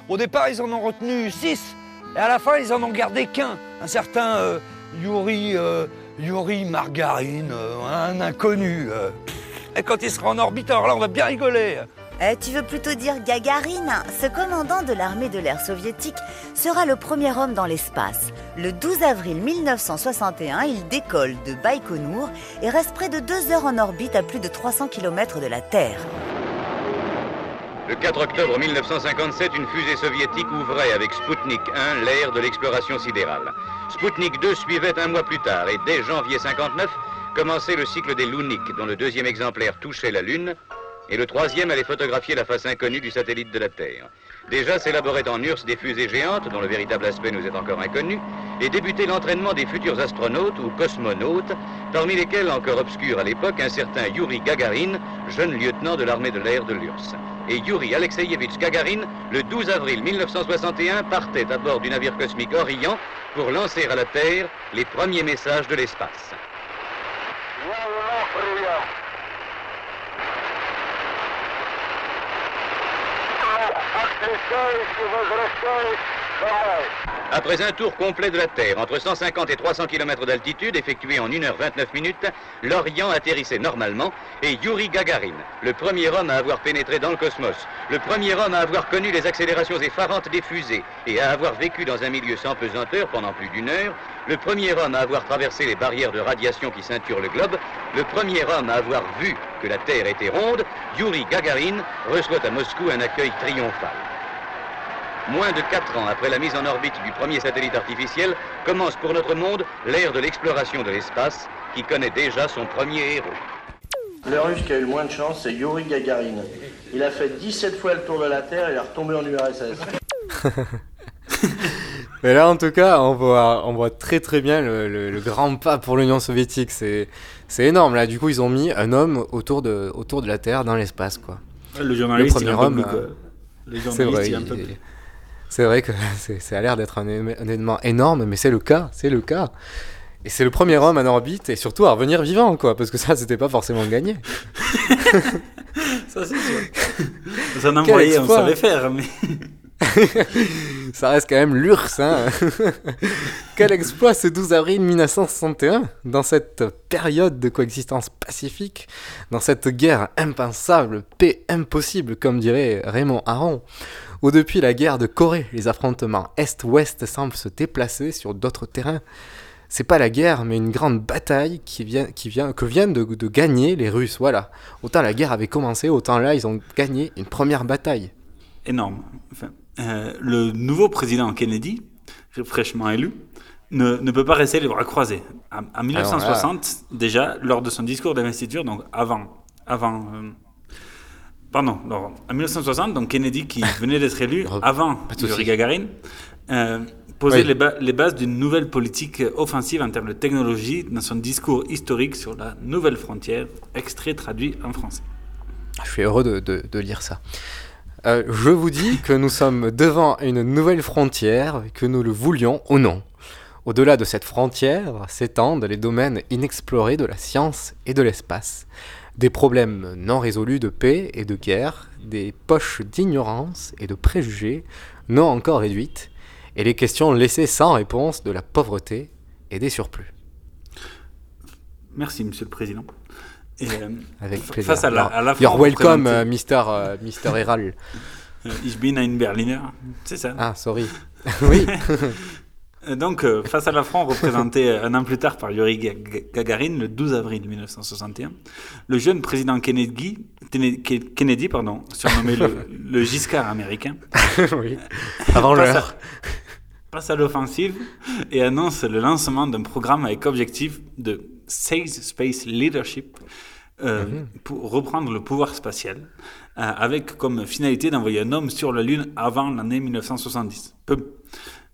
Au départ, ils en ont retenu six. Et à la fin, ils en ont gardé qu'un. Un certain euh, Yuri, euh, Yuri Margarine, euh, un inconnu. Et quand il sera en orbite, alors là, on va bien rigoler. Eh, tu veux plutôt dire Gagarine Ce commandant de l'armée de l'air soviétique sera le premier homme dans l'espace. Le 12 avril 1961, il décolle de Baïkonour et reste près de deux heures en orbite à plus de 300 km de la Terre. Le 4 octobre 1957, une fusée soviétique ouvrait avec Sputnik 1 l'ère de l'exploration sidérale. Sputnik 2 suivait un mois plus tard et dès janvier 59 commençait le cycle des Lunik, dont le deuxième exemplaire touchait la Lune et le troisième allait photographier la face inconnue du satellite de la Terre. Déjà s'élaboraient en URSS des fusées géantes dont le véritable aspect nous est encore inconnu et débutait l'entraînement des futurs astronautes ou cosmonautes, parmi lesquels, encore obscur à l'époque, un certain Yuri Gagarin, jeune lieutenant de l'armée de l'air de l'URSS. Et Yuri Alexeyevitch Gagarin, le 12 avril 1961, partait à bord du navire cosmique Orion pour lancer à la Terre les premiers messages de l'espace. откликаясь и возрастаясь Après un tour complet de la Terre, entre 150 et 300 km d'altitude, effectué en 1h29 minutes, l'Orient atterrissait normalement et Yuri Gagarin, le premier homme à avoir pénétré dans le cosmos, le premier homme à avoir connu les accélérations effarantes des fusées et à avoir vécu dans un milieu sans pesanteur pendant plus d'une heure, le premier homme à avoir traversé les barrières de radiation qui ceinturent le globe, le premier homme à avoir vu que la Terre était ronde, Yuri Gagarin reçoit à Moscou un accueil triomphal. Moins de 4 ans après la mise en orbite du premier satellite artificiel, commence pour notre monde l'ère de l'exploration de l'espace qui connaît déjà son premier héros. Le russe qui a eu le moins de chance, c'est Yuri Gagarin. Il a fait 17 fois le tour de la Terre et il est retombé en URSS. Mais là, en tout cas, on voit, on voit très très bien le, le- le grand pas pour l'Union soviétique. C'est, c'est énorme. Là, du coup, ils ont mis un homme autour de, autour de la Terre dans l'espace, quoi. Le journaliste, il premier homme. euh, Le c'est journaliste, vrai. il en peut il- plus. C'est vrai que ça a l'air d'être un, événement énorme, mais c'est le cas, c'est le cas. Et c'est le premier homme en orbite et surtout à revenir vivant, quoi, parce que ça, c'était pas forcément gagné. Ça, c'est sûr. Ça Quel envoyé, on savait faire, mais. ça reste quand même l'URSS. Hein. Quel exploit ce 12 avril 1961 dans cette période de coexistence pacifique, dans cette guerre impensable, paix impossible, comme dirait Raymond Aron, où depuis la guerre de Corée, les affrontements Est-Ouest semblent se déplacer sur d'autres terrains. C'est pas la guerre, mais une grande bataille qui vient, qui vient, que viennent de, de gagner les Russes. Voilà. Autant la guerre avait commencé, autant là, ils ont gagné une première bataille. énorme. Enfin, euh, le nouveau président Kennedy, fraîchement élu, ne, ne peut pas rester les bras croisés. En, en 1960, déjà, lors de son discours d'investiture, donc avant, avant, euh, pardon, lors- en 1960, donc Kennedy qui venait d'être élu avant Yuri. Gagarin, euh, posait Oui. les, ba- les bases d'une nouvelle politique offensive en termes de technologie dans son discours historique sur la nouvelle frontière, extrait traduit en français. Je suis heureux de, de- de lire ça. Euh, je vous dis que nous sommes devant une nouvelle frontière, que nous le voulions ou non. Au-delà de cette frontière s'étendent les domaines inexplorés de la science et de l'espace, des problèmes non résolus de paix et de guerre, des poches d'ignorance et de préjugés non encore réduites, et les questions laissées sans réponse de la pauvreté et des surplus. Merci, Monsieur le Président. Et, euh, Avec plaisir. Face à la, à la you're welcome, euh, Mister, euh, Mister Herald. Ich bin ein Berliner, c'est ça. Ah, sorry. Oui. Donc, euh, face à la France représentée euh, un an plus tard par Yuri Ga- Ga- Gagarin, le 12 avril 1961, le jeune président Kennedy, Kennedy, pardon, surnommé le, le Giscard américain, Oui. Avant passe à- l'heure. passe à l'offensive et annonce le lancement d'un programme avec objectif de Safe Space Leadership euh, Mhm. pour reprendre le pouvoir spatial, euh, avec comme finalité d'envoyer un homme sur la Lune avant l'année 1970. Peu.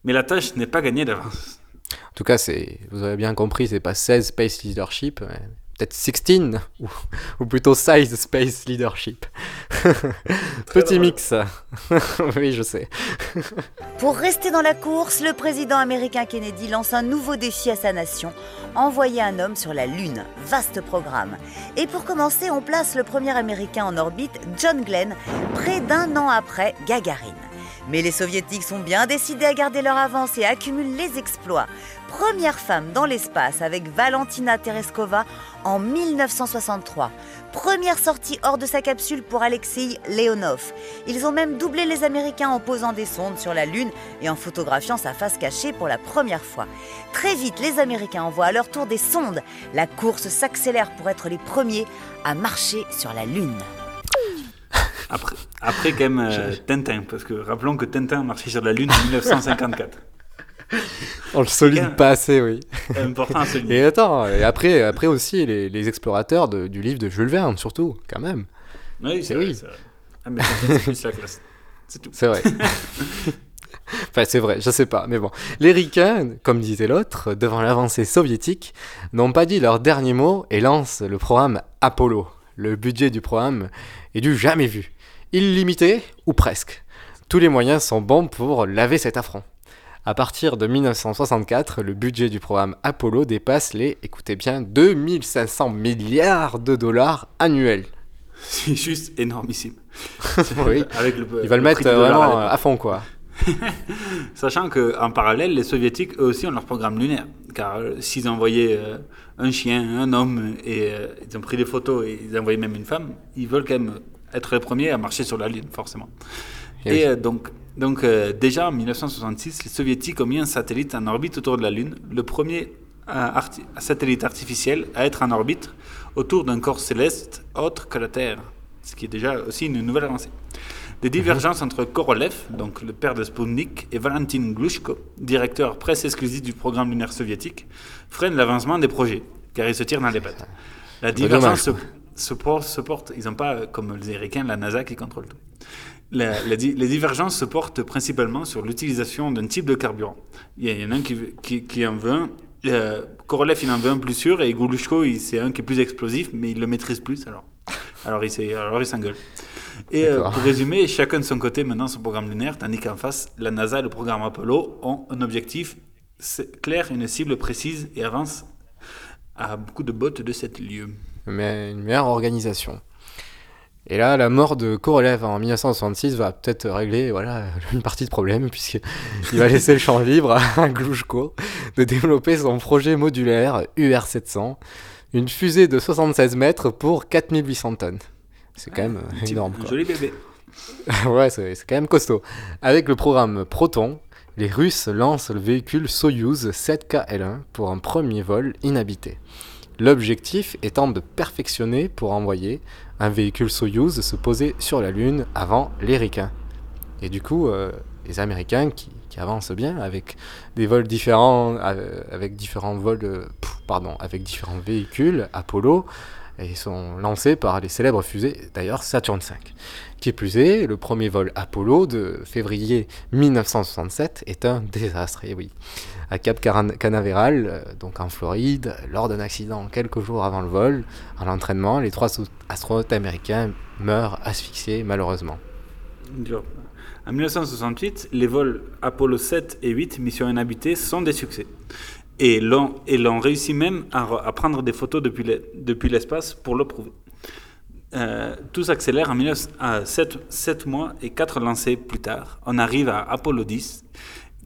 Mais la tâche n'est pas gagnée d'avance. En tout cas, c'est, vous avez bien compris, c'est pas 16 Space Leadership, mais peut-être 16, ou, ou plutôt Size Space Leadership. Petit mix. oui, je sais. Pour rester dans la course, le président américain Kennedy lance un nouveau défi à sa nation, envoyer un homme sur la Lune. Vaste programme. Et pour commencer, on place le premier américain en orbite, John Glenn, près d'un an après Gagarine. Mais les soviétiques sont bien décidés à garder leur avance et accumulent les exploits. Première femme dans l'espace avec Valentina Tereskova en 1963. Première sortie hors de sa capsule pour Alexei Leonov. Ils ont même doublé les Américains en posant des sondes sur la Lune et en photographiant sa face cachée pour la première fois. Très vite, les Américains envoient à leur tour des sondes. La course s'accélère pour être les premiers à marcher sur la Lune. Après, après quand même euh, Tintin, parce que rappelons que Tintin a marché sur la Lune en 1954. On le souligne pas assez, oui. Important à souligner. Et attends, et après, après aussi les, les explorateurs de- du livre de Jules Verne, surtout, quand même. Oui, c'est vrai, oui. c'est vrai. Ah, mais classe. C'est tout. C'est vrai. enfin, c'est vrai, je sais pas, mais bon. Les ricains, comme disait l'autre, devant l'avancée soviétique, n'ont pas dit leur dernier mot et lancent le programme Apollo. Le budget du programme est du jamais vu. Illimité, ou presque. Tous les moyens sont bons pour laver cet affront. À partir de 1964, le budget du programme Apollo dépasse les, écoutez bien, 2500 milliards de dollars annuels. C'est juste énormissime. Oui. Avec le, Ils veulent le mettre vraiment à fond, quoi. Sachant qu'en parallèle, les soviétiques, eux aussi, ont leur programme lunaire. Car euh, s'ils envoyaient euh, un chien, un homme, et euh, ils ont pris des photos, et ils envoyaient même une femme, ils veulent quand même être les premiers à marcher sur la Lune, forcément. Et Et, euh, donc, donc euh, déjà en 1966, les soviétiques ont mis un satellite en orbite autour de la Lune, le premier euh, arti- satellite artificiel à être en orbite autour d'un corps céleste autre que la Terre, ce qui est déjà aussi une nouvelle avancée. Des divergences entre Korolev, donc le père de Sputnik, et Valentin Glushko, directeur presse exclusive du programme lunaire soviétique, freinent l'avancement des projets, car ils se tirent dans les pattes. La divergence dommage, se porte, se porte- ils n'ont pas, euh, comme les Américains, la NASA qui contrôle tout. La- les divergences se portent principalement sur l'utilisation d'un type de carburant. Il y, en a un qui, qui, qui en veut un. euh, Korolev, il en veut un plus sûr, et il- c'est un qui est plus explosif, mais il le maîtrise plus, alors, alors il s'engueule. Et euh, pour résumer, chacun de son côté maintenant son programme lunaire, tandis qu'en face, la NASA et le programme Apollo ont un objectif clair, une cible précise et avancent à beaucoup de bottes de cette lieu. Mais une meilleure organisation. Et là, la mort de Korolev en 1966 va peut-être régler voilà, une partie de problème, puisqu'il va laisser le champ libre à Glushko de développer son projet modulaire UR700, une fusée de 76 mètres pour 4800 tonnes. C'est quand même petit- énorme. quoi. joli bébé. ouais, c'est quand même costaud. Avec le programme Proton, les Russes lancent le véhicule Soyuz 7KL1 pour un premier vol inhabité. L'objectif étant de perfectionner pour envoyer un véhicule Soyuz se poser sur la Lune avant les Ricains. Et du coup, euh, les Américains qui, avancent bien avec des vols différents, euh, avec différents vols, euh, pardon, avec différents véhicules Apollo, et sont lancés par les célèbres fusées, d'ailleurs Saturn V. Qui plus est, le premier vol Apollo de février 1967 est un désastre, et oui. À Cap Canaveral, euh, donc en Floride, lors d'un accident quelques jours avant le vol, à l'entraînement, les trois astronautes américains meurent asphyxiés malheureusement. En 1968, les vols Apollo 7 et 8, mission inhabitée, sont des succès. Et l'ont et l'ont réussi même à, re- à prendre des photos depuis le- depuis l'espace pour le prouver. Euh, tout s'accélère en 19 à 7, mois et 4 lancés plus tard. On arrive à Apollo 10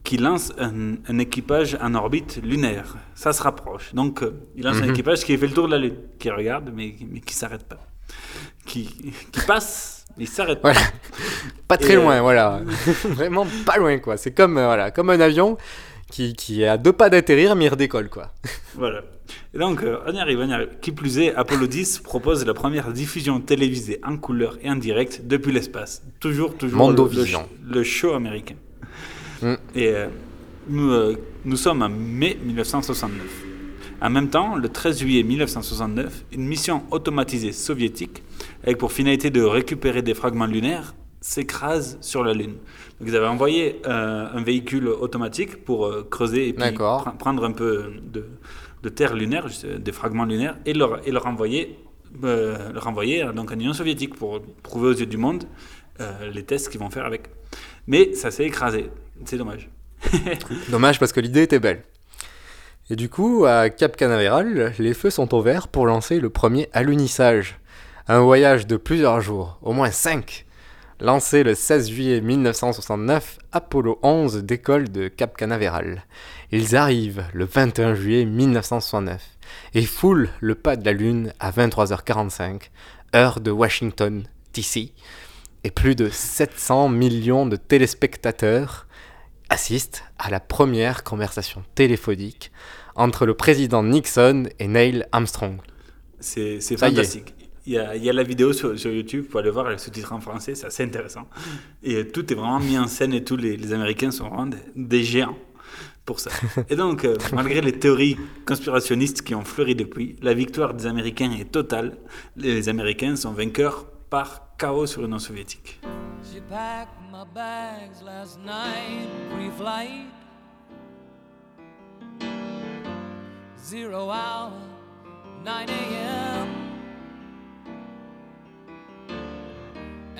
qui lance un, un équipage en orbite lunaire. Ça se rapproche. Donc, euh, il lance un Mhm. équipage qui fait le tour de la Lune, qui regarde, mais, mais qui s'arrête pas. Qui, qui passe, mais il s'arrête pas. Voilà. Pas très Et, euh, loin, voilà. Vraiment pas loin, quoi. C'est comme, voilà, comme un avion qui, qui est à deux pas d'atterrir, mais il redécolle, quoi. Voilà. Et donc, euh, on y arrive, on y arrive. Qui plus est, Apollo 10 propose la première diffusion télévisée en couleur et en direct depuis l'espace. Toujours, toujours le, le, show américain. Mm. Et euh, nous, euh, nous sommes en mai 1969. En même temps, le 13 juillet 1969, une mission automatisée soviétique, avec pour finalité de récupérer des fragments lunaires, s'écrase sur la Lune. Donc ils avaient envoyé euh, un véhicule automatique pour euh, creuser et puis pr- prendre un peu de, de terre lunaire, euh, des fragments lunaires, et leur, et leur envoyer, euh, leur envoyer donc en Union soviétique pour prouver aux yeux du monde les tests qu'ils vont faire avec. Mais ça s'est écrasé. C'est dommage. Dommage parce que l'idée était belle. Et du coup, à Cap Canaveral, les feux sont ouverts pour lancer le premier alunissage. Un voyage de plusieurs jours, au moins 5. Lancé le 16 juillet 1969, Apollo 11 décolle de Cap Canaveral. Ils arrivent le 21 juillet 1969 et foulent le pas de la Lune à 23h45, heure de Washington, D.C. Et plus de 700 millions de téléspectateurs assistent à la première conversation téléphonique entre le président Nixon et Neil Armstrong. C'est fantastique. Il y, a, il y a la vidéo sur, sur YouTube, pour aller voir, elle est sous-titrée en français, c'est assez intéressant. Et tout est vraiment mis en scène et tous les, les Américains sont vraiment des, des géants pour ça. Et donc, euh, malgré les théories conspirationnistes qui ont fleuri depuis, la victoire des Américains est totale. Les Américains sont vainqueurs par chaos sur l'Union soviétique. She packed my bags last night, pre-flight. Zero hour, 9 a.m.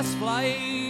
last flight.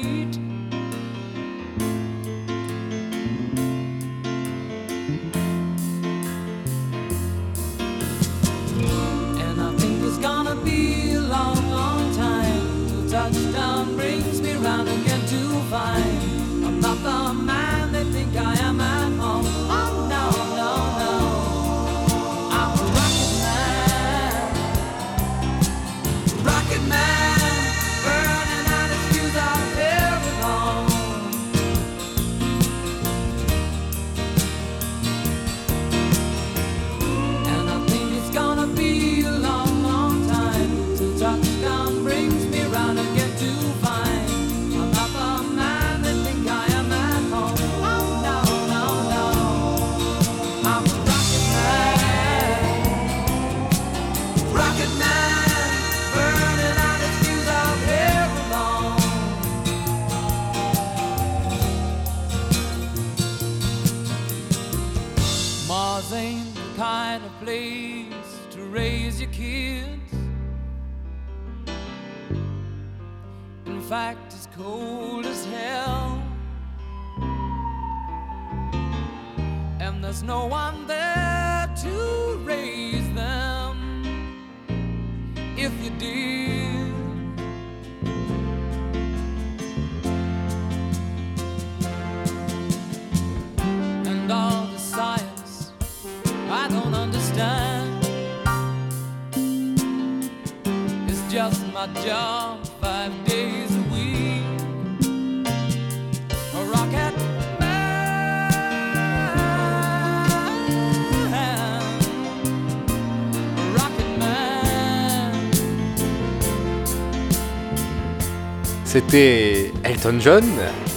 C'était Elton John,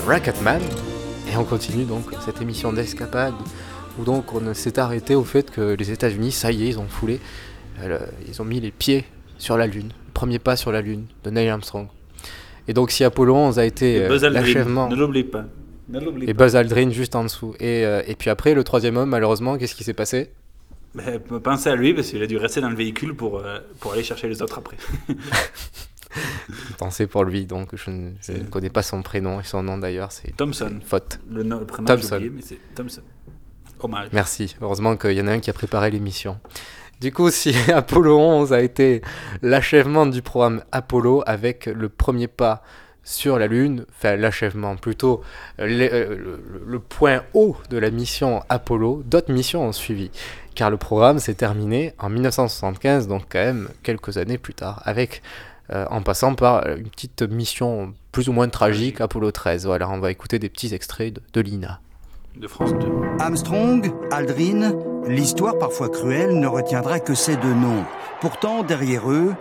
Rocketman, et on continue donc cette émission d'escapade où donc on s'est arrêté au fait que les États-Unis, ça y est, ils ont foulé, euh, ils ont mis les pieds sur la Lune, le premier pas sur la Lune de Neil Armstrong. Et donc si Apollo 11 a été euh, l'achèvement, ne l'oublie pas. Ne et pas. Buzz Aldrin juste en dessous, et, euh, et puis après le troisième homme, malheureusement, qu'est-ce qui s'est passé? Mais pensez à lui parce qu'il a dû rester dans le véhicule pour, pour aller chercher les autres après. Pensez pour lui, donc je ne, je ne connais pas son prénom et son nom d'ailleurs, c'est Thompson. faute. Le, nom- le prénom, Thompson. oublié, mais c'est Thompson. Hommage. Merci. Heureusement qu'il y en a un qui a préparé l'émission. Du coup, si Apollo 11 a été l'achèvement du programme Apollo avec le premier pas sur la Lune, enfin l'achèvement plutôt, euh, le, le, le, point haut de la mission Apollo, d'autres missions ont suivi, car le programme s'est terminé en 1975, donc quand même quelques années plus tard, avec euh, en passant par une petite mission plus ou moins tragique, Apollo 13. Voilà, on va écouter des petits extraits de, de l'INA. De France 2. Armstrong, Aldrin, l'histoire parfois cruelle ne retiendra que ces deux noms. Pourtant, derrière eux,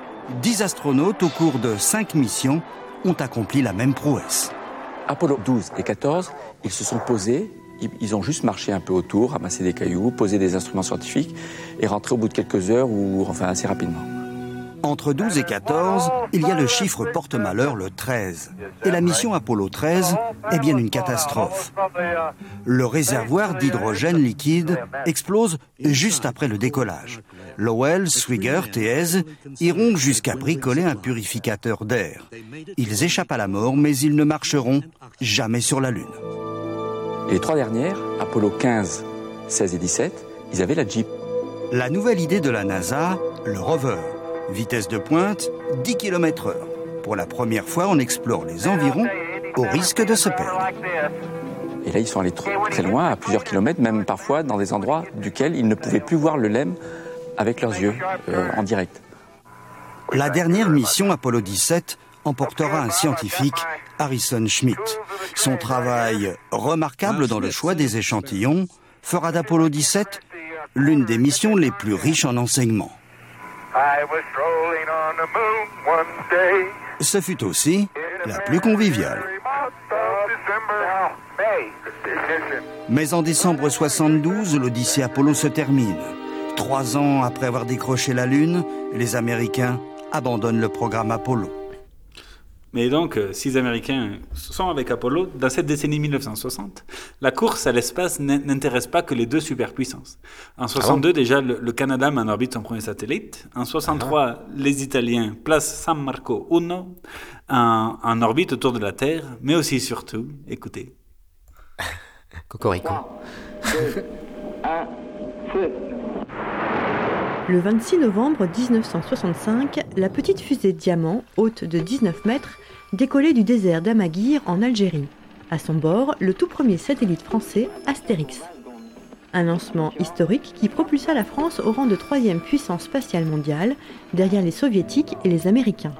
dix astronautes au cours de cinq missions ont accompli la même prouesse. Apollo 12 et 14, ils se sont posés, ils ont juste marché un peu autour, ramassé des cailloux, posé des instruments scientifiques et rentré au bout de quelques heures ou enfin assez rapidement. Entre 12 et 14, il y a le chiffre porte-malheur, le 13. Et la mission Apollo 13 est bien une catastrophe. Le réservoir d'hydrogène liquide explose juste après le décollage. Lowell, Swigert et Hez iront jusqu'à bricoler un purificateur d'air. Ils échappent à la mort, mais ils ne marcheront jamais sur la Lune. Les trois dernières, Apollo 15, 16 et 17, ils avaient la Jeep. La nouvelle idée de la NASA, le rover. Vitesse de pointe, 10 km heure. Pour la première fois, on explore les environs au risque de se perdre. Et là, ils sont allés très loin, à plusieurs kilomètres, même parfois dans des endroits duquel ils ne pouvaient plus voir le LEM avec leurs yeux, euh, en direct. La dernière mission Apollo 17 emportera un scientifique, Harrison Schmitt. Son travail, remarquable dans le choix des échantillons, fera d'Apollo 17 l'une des missions les plus riches en enseignements. Ce fut aussi la plus conviviale. Mais en décembre 72, l'Odyssée Apollo se termine. Trois ans après avoir décroché la Lune, les Américains abandonnent le programme Apollo. Mais donc, euh, si les Américains sont avec Apollo, dans cette décennie 1960, la course à l'espace n'intéresse pas que les deux superpuissances. En 62, ah bon déjà, le, le, Canada met en orbite son premier satellite. En 63, ah. les Italiens placent San Marco Uno en, en, orbite autour de la Terre, mais aussi surtout, écoutez. Cocorico. Le 26 novembre 1965, la petite fusée Diamant, haute de 19 mètres, décollait du désert d'Amaguir en Algérie. À son bord, le tout premier satellite français, Astérix. Un lancement historique qui propulsa la France au rang de troisième puissance spatiale mondiale, derrière les soviétiques et les américains.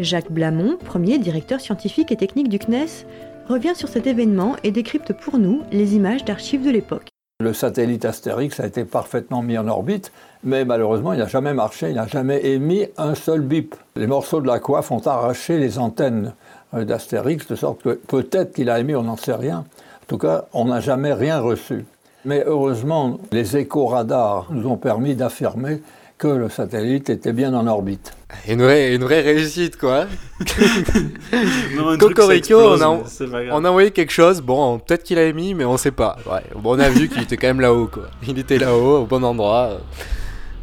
Jacques Blamont, premier directeur scientifique et technique du CNES, revient sur cet événement et décrypte pour nous les images d'archives de l'époque. Le satellite Astérix a été parfaitement mis en orbite, mais malheureusement, il n'a jamais marché, il n'a jamais émis un seul bip. Les morceaux de la coiffe ont arraché les antennes euh, d'Astérix, de sorte que peut-être qu'il a émis, on n'en sait rien. En tout cas, on n'a jamais rien reçu. Mais heureusement, les écho-radars nous ont permis d'affirmer que le satellite était bien en orbite. Une vraie, une vraie réussite, quoi. Cocorico, on a, on a envoyé quelque chose. Bon, peut-être qu'il a émis, mais on sait pas. Ouais. Bon, on a vu qu'il était quand même là-haut, quoi. Il était là-haut, au bon endroit.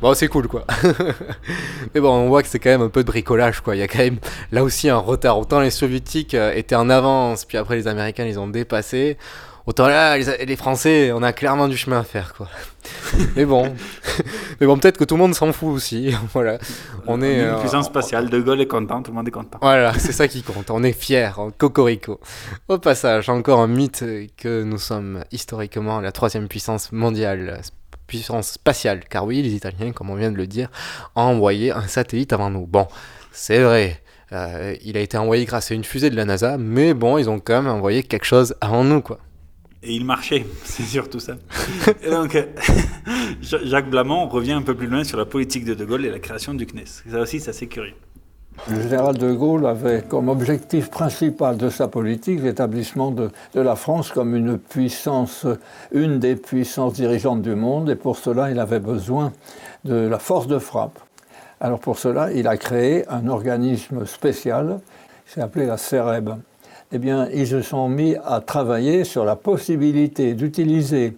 Bon, c'est cool, quoi. mais bon, on voit que c'est quand même un peu de bricolage, quoi. Il y a quand même là aussi un retard. Autant les soviétiques euh, étaient en avance, puis après les Américains, ils ont dépassé. Autant là, les, les, Français, on a clairement du chemin à faire, quoi. mais bon, mais bon, peut-être que tout le monde s'en fout aussi. voilà, on est une puissance spatiale. De Gaulle est content, tout le monde est content. Voilà, c'est ça qui compte. On est fiers, cocorico. Au passage, encore un mythe que nous sommes historiquement la troisième puissance mondiale, puissance spatiale. Car oui, les Italiens, comme on vient de le dire, ont envoyé un satellite avant nous. Bon, c'est vrai. Euh, il a été envoyé grâce à une fusée de la NASA, mais bon, ils ont quand même envoyé quelque chose avant nous, quoi. Et il marchait, c'est surtout ça. donc, Jacques Blamont revient un peu plus loin sur la politique de De Gaulle et la création du CNES. Ça aussi, c'est assez curieux. Le général de Gaulle avait comme objectif principal de sa politique l'établissement de, la France comme une puissance, une des puissances dirigeantes du monde, et pour cela, il avait besoin de la force de frappe. Alors pour cela, il a créé un organisme spécial, s'est appelé la CEREB eh bien, ils se sont mis à travailler sur la possibilité d'utiliser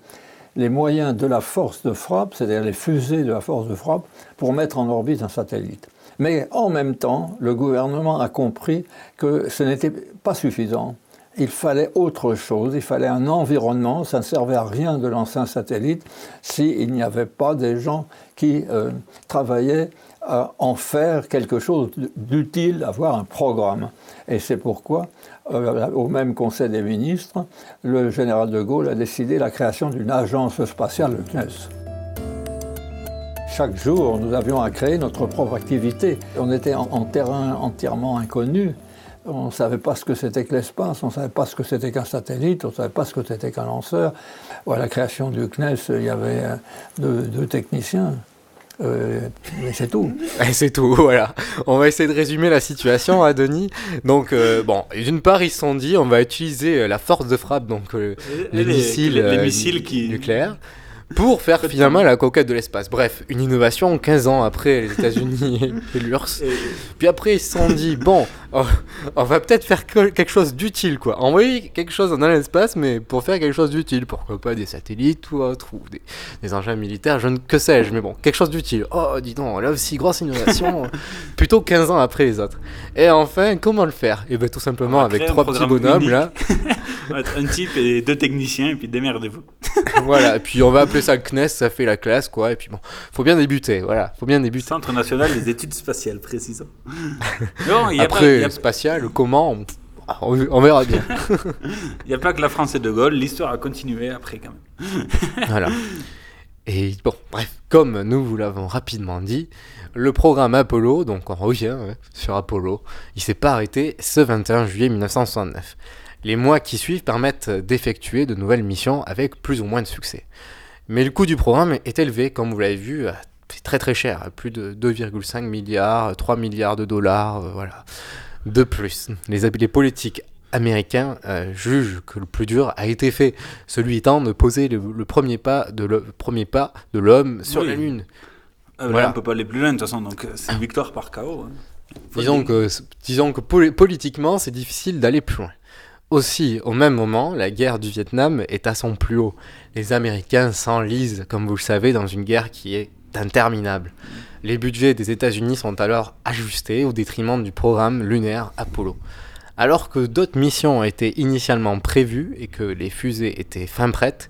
les moyens de la force de frappe, c'est-à-dire les fusées de la force de frappe, pour mettre en orbite un satellite. Mais en même temps, le gouvernement a compris que ce n'était pas suffisant. Il fallait autre chose, il fallait un environnement, ça ne servait à rien de lancer un satellite s'il n'y avait pas des gens qui euh, travaillaient à en faire quelque chose d'utile, avoir un programme. Et c'est pourquoi, euh, au même Conseil des ministres, le général de Gaulle a décidé la création d'une agence spatiale, le CNES. Chaque jour, nous avions à créer notre propre activité. On était en, terrain entièrement inconnu. On ne savait pas ce que c'était que l'espace, on ne savait pas ce que c'était qu'un satellite, on ne savait pas ce que c'était qu'un lanceur. à la création du CNES, il y avait euh, deux techniciens. Euh, mais c'est tout. C'est tout, voilà. On va essayer de résumer la situation, à Denis. Donc, euh, bon, d'une part, ils se sont dit, on va utiliser la force de frappe, donc euh, les, les- missiles, les- les euh, missiles qui- nucléaires, pour faire finalement la conquête de l'espace. Bref, une innovation 15 ans après les États-Unis et l'URSS. Puis après, ils se sont dit, bon, on, on va peut-être faire que- quelque chose d'utile, quoi. Envoyer quelque chose dans l'espace, mais pour faire quelque chose d'utile. Pourquoi pas des satellites ou autre, ou des, des engins militaires, je ne que sais-je, mais bon, quelque chose d'utile. Oh, dis donc, là aussi, grosse innovation. plutôt 15 ans après les autres. Et enfin, comment le faire? Et bien, tout simplement avec trois petits bonhommes, unique. là. Un type et deux techniciens, et puis démerdez-vous. voilà, et puis on va appeler ça le CNES, ça fait la classe, quoi. Et puis bon, faut bien débuter, voilà, faut bien débuter. Centre national des études spatiales, précisons. Non, y a pas- Après, il y a- spatial, comment on, on- on verra bien. Il n'y a pas que la France et De Gaulle, l'histoire a continué après quand même. voilà. Et bon, bref, comme nous vous l'avons rapidement dit, le programme Apollo, donc on revient ouais, sur Apollo, il s'est pas arrêté ce 21 juillet 1969. Les mois qui suivent permettent d'effectuer de nouvelles missions avec plus ou moins de succès. Mais le coût du programme est élevé, comme vous l'avez vu, à- c'est très très cher, plus de 2,5 milliards, 3 milliards de dollars, euh, voilà. De plus, les, politiques américains euh, jugent que le plus dur a été fait, celui étant de poser le, le premier pas de le premier pas de l'homme sur Oui. la Lune. Ah, là, on peut pas aller plus loin de toute façon, donc euh, c'est victoire par KO. hein. Disons que, disons que poli- politiquement, c'est difficile d'aller plus loin. Aussi, au même moment, la guerre du Vietnam est à son plus haut. Les Américains s'enlisent, comme vous le savez, dans une guerre qui est interminable. Les budgets des États-Unis sont alors ajustés au détriment du programme lunaire Apollo. Alors que d'autres missions étaient initialement prévues et que les fusées étaient fin prêtes,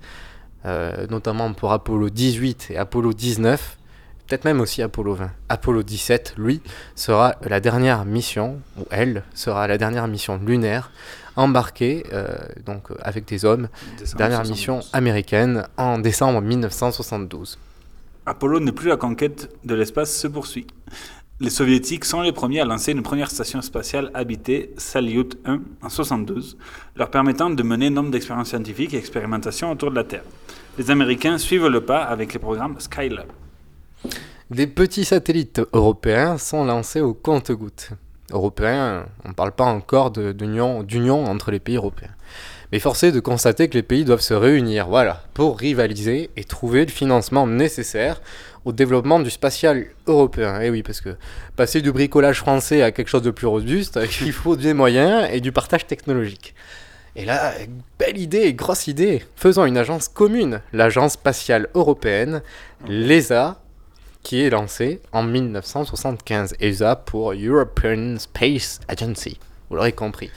euh, notamment pour Apollo 18 et Apollo 19, peut-être même aussi Apollo 20. Apollo 17, lui, sera la dernière mission, ou elle, sera la dernière mission lunaire embarquée euh, donc euh, avec des hommes, Décembre dernière 72. mission américaine en décembre 1972. Apollo n'est plus la conquête de l'espace se poursuit. Les soviétiques sont les premiers à lancer une première station spatiale habitée, Salyut 1, en 72, leur permettant de mener nombre d'expériences scientifiques et expérimentations autour de la Terre. Les Américains suivent le pas avec les programmes Skylab. Des petits satellites européens sont lancés au compte-gouttes. Européens, on ne parle pas encore d'union d'union entre les pays européens. Mais force est de constater que les pays doivent se réunir, voilà, pour rivaliser et trouver le financement nécessaire au développement du spatial européen. Et oui, parce que passer du bricolage français à quelque chose de plus robuste, il faut des moyens et du partage technologique. Et là, belle idée, grosse idée. Faisons une agence commune, l'agence spatiale européenne, l'ESA, qui est lancée en 1975. ESA pour European Space Agency. Vous l'aurez compris.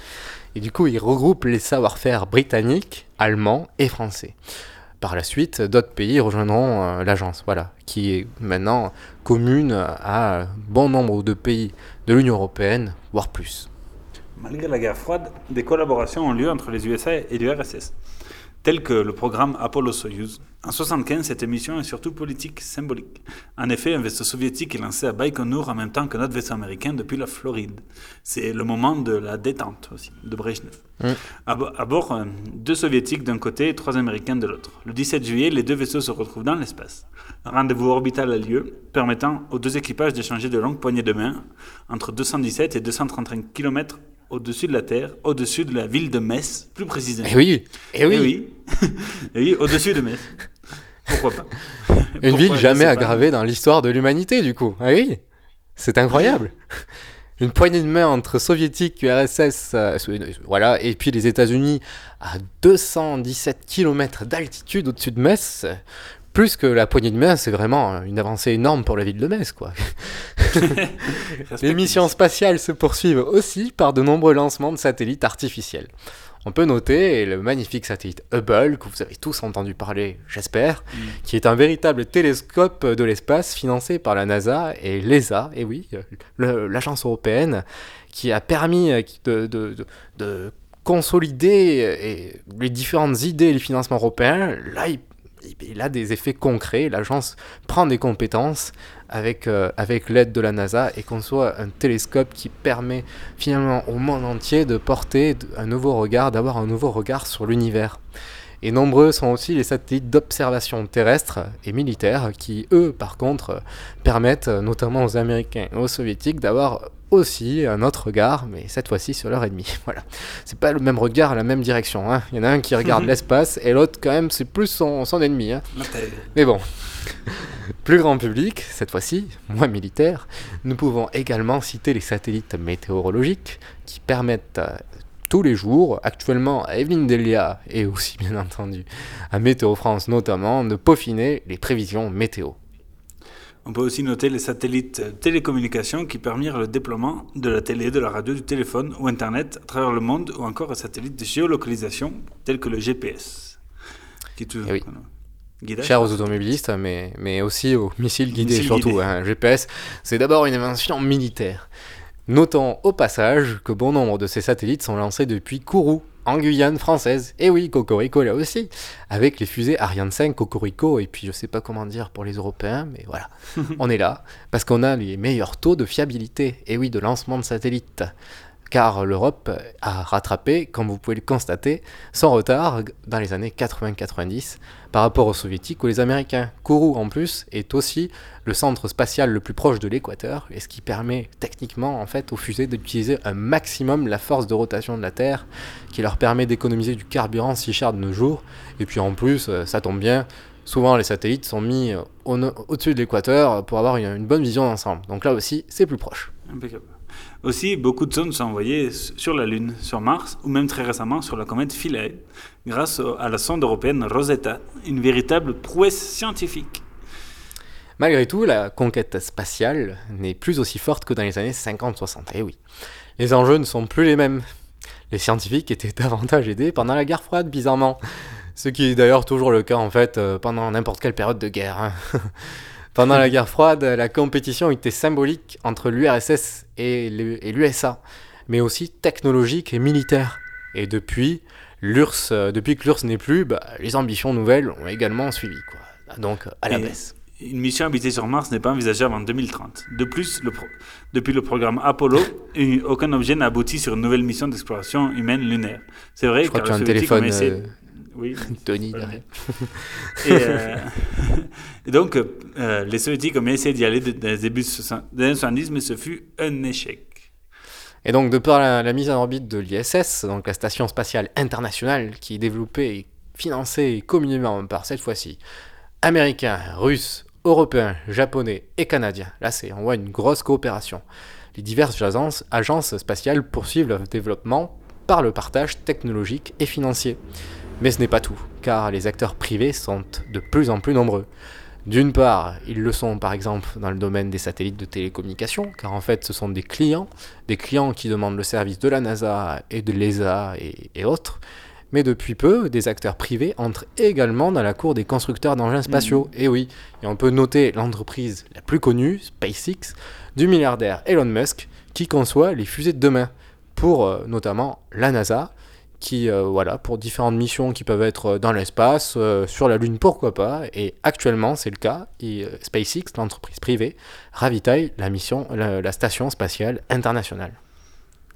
Et du coup, il regroupe les savoir-faire britanniques, allemands et français. Par la suite, d'autres pays rejoindront euh, l'agence, voilà, qui est maintenant commune à bon nombre de pays de l'Union européenne, voire plus. Malgré la guerre froide, des collaborations ont lieu entre les USA et l'URSS, telles que le programme Apollo-Soyuz. En 1975, cette émission est surtout politique, symbolique. En effet, un vaisseau soviétique est lancé à Baïkonour en même temps que notre vaisseau américain depuis la Floride. C'est le moment de la détente aussi, de Brezhnev. À, bo- à bord, euh, deux soviétiques d'un côté et trois américains de l'autre. Le 17 juillet, les deux vaisseaux se retrouvent dans l'espace. Un rendez-vous orbital a lieu, permettant aux deux équipages d'échanger de longues poignées de main entre 217 et 235 km au-dessus de la Terre, au-dessus de la ville de Metz, plus précisément. Eh oui, eh oui. Eh oui, Eh oui, au-dessus de Metz. Pourquoi pas? Une Pourquoi, ville jamais aggravée dans l'histoire de l'humanité, du coup. Ah oui, c'est incroyable. Une poignée de main entre soviétiques, URSS, euh, voilà, et puis les États-Unis à 217 km d'altitude au-dessus de Metz. Plus que la poignée de main, c'est vraiment une avancée énorme pour la ville de Metz, quoi. les missions spatiales se poursuivent aussi par de nombreux lancements de satellites artificiels. On peut noter le magnifique satellite Hubble, que vous avez tous entendu parler, j'espère, Mm. qui est un véritable télescope de l'espace financé par la NASA et l'ESA, et oui, l'agence européenne, qui a permis euh, de, de- de- de consolider euh, les différentes idées et les financements européens. Là, il, a des effets concrets. L'agence prend des compétences avec, euh, l'aide de la NASA et conçoit un télescope qui permet finalement au monde entier de porter un nouveau regard, d'avoir un nouveau regard sur l'univers. Et nombreux sont aussi les satellites d'observation terrestre et militaire qui, eux, par contre, permettent euh, notamment aux Américains et aux Soviétiques d'avoir aussi un autre regard, mais cette fois-ci sur leur ennemi. Voilà. C'est pas le même regard, la même direction. hein. Il y en a un qui regarde l'espace et l'autre, quand même, c'est plus son, son ennemi. hein. Mais bon. Plus grand public, cette fois-ci, moins militaire, nous pouvons également citer les satellites météorologiques qui permettent euh, tous les jours, actuellement à Evelyne Delia et aussi bien entendu à Météo France notamment, de peaufiner les prévisions météo. On peut aussi noter les satellites télécommunications qui permirent le déploiement de la télé, de la radio, du téléphone ou Internet à travers le monde, ou encore les satellites de géolocalisation tels que le GPS. Qui Eh oui. voilà. Guidage. Cher aux automobilistes, mais, mais aussi aux missiles guidés, Missiles surtout. guidés. hein. GPS, c'est d'abord une invention militaire. Notons au passage que bon nombre de ces satellites sont lancés depuis Kourou, en Guyane française. Et oui, Cocorico là aussi, avec les fusées Ariane 5, Cocorico, et puis je sais pas comment dire pour les Européens, mais voilà, on est là, parce qu'on a les meilleurs taux de fiabilité, et oui, de lancement de satellites. Car l'Europe a rattrapé, comme vous pouvez le constater, son retard dans les années 80-90 par rapport aux soviétiques ou les américains. Kourou, en plus, est aussi le centre spatial le plus proche de l'équateur, et ce qui permet techniquement en fait aux fusées d'utiliser un maximum la force de rotation de la Terre, qui leur permet d'économiser du carburant si cher de nos jours. Et puis en plus, euh, ça tombe bien, souvent les satellites sont mis euh, au- au-dessus de l'équateur pour avoir une, une bonne vision d'ensemble. Donc là aussi, c'est plus proche. Impeccable. Aussi, beaucoup de sondes sont envoyées sur la Lune, sur Mars, ou même très récemment sur la comète Philae, grâce à la sonde européenne Rosetta, une véritable prouesse scientifique. Malgré tout, la conquête spatiale n'est plus aussi forte que dans les années 50-60. Eh oui, les enjeux ne sont plus les mêmes. Les scientifiques étaient davantage aidés pendant la guerre froide, bizarrement. Ce qui est d'ailleurs toujours le cas en fait euh, pendant n'importe quelle période de guerre. pendant la guerre froide, la compétition était symbolique entre l'URSS et l'USA, mais aussi technologique et militaire. Et depuis, l'URSS, euh, depuis que l'URSS n'est plus, bah, les ambitions nouvelles ont également suivi. Quoi. Donc à la Et baisse. Une mission habitée sur Mars n'est pas envisageable en 2030. De plus, le pro- depuis le programme Apollo, aucun objet n'a abouti sur une nouvelle mission d'exploration humaine lunaire. C'est vrai Je crois car que tu as un téléphone, essayé- euh, Oui. Tony, derrière. Et, euh, et donc, euh, les Soviétiques ont essayé d'y aller dans les débuts des années 70, mais ce fut un échec. Et donc, de par la, la mise en orbite de l'ISS, donc la station spatiale internationale, qui est développée et financée communément par cette fois-ci américains, russes, européens, japonais et canadiens. Là, c'est on voit une grosse coopération. Les diverses agences, agences spatiales poursuivent leur développement par le partage technologique et financier. Mais ce n'est pas tout, car les acteurs privés sont de plus en plus nombreux. D'une part, ils le sont par exemple dans le domaine des satellites de télécommunication, car en fait ce sont des clients, des clients qui demandent le service de la NASA et de l'ESA et, et autres. Mais depuis peu, des acteurs privés entrent également dans la cour des constructeurs d'engins spatiaux. Et oui, et on peut noter l'entreprise la plus connue, SpaceX, du milliardaire Elon Musk, qui conçoit les fusées de demain, pour euh, notamment la NASA, qui, euh, voilà, pour différentes missions qui peuvent être euh, dans l'espace, euh, sur la Lune, pourquoi pas. Et actuellement, c'est le cas. Et, euh, SpaceX, l'entreprise privée, ravitaille la mission, la, la station spatiale internationale.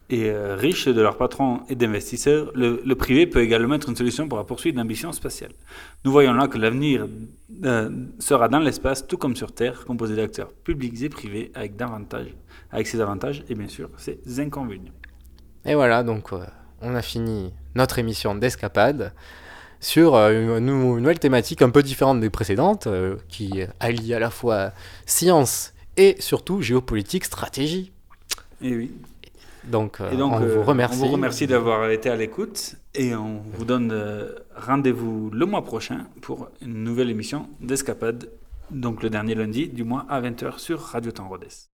Et riches de leurs patrons et d'investisseurs, le, le privé peut également être une solution pour la poursuite d'ambitions spatiales. Nous voyons là que l'avenir sera dans l'espace, tout comme sur Terre, composé d'acteurs publics et privés, avec, davantage, avec ses avantages et bien sûr ses inconvénients. Et voilà, donc on a fini notre émission d'escapade sur euh, une, nouvelle thématique un peu différente des précédentes, euh, qui allie à la fois science et surtout géopolitique, stratégie. Et oui. Donc, euh, Et donc, on euh, vous remercie. On vous remercie d'avoir été à l'écoute et on vous donne rendez-vous le mois prochain pour une nouvelle émission d'Escapade, donc le dernier lundi du mois à 20h sur Radio Temps Rodez.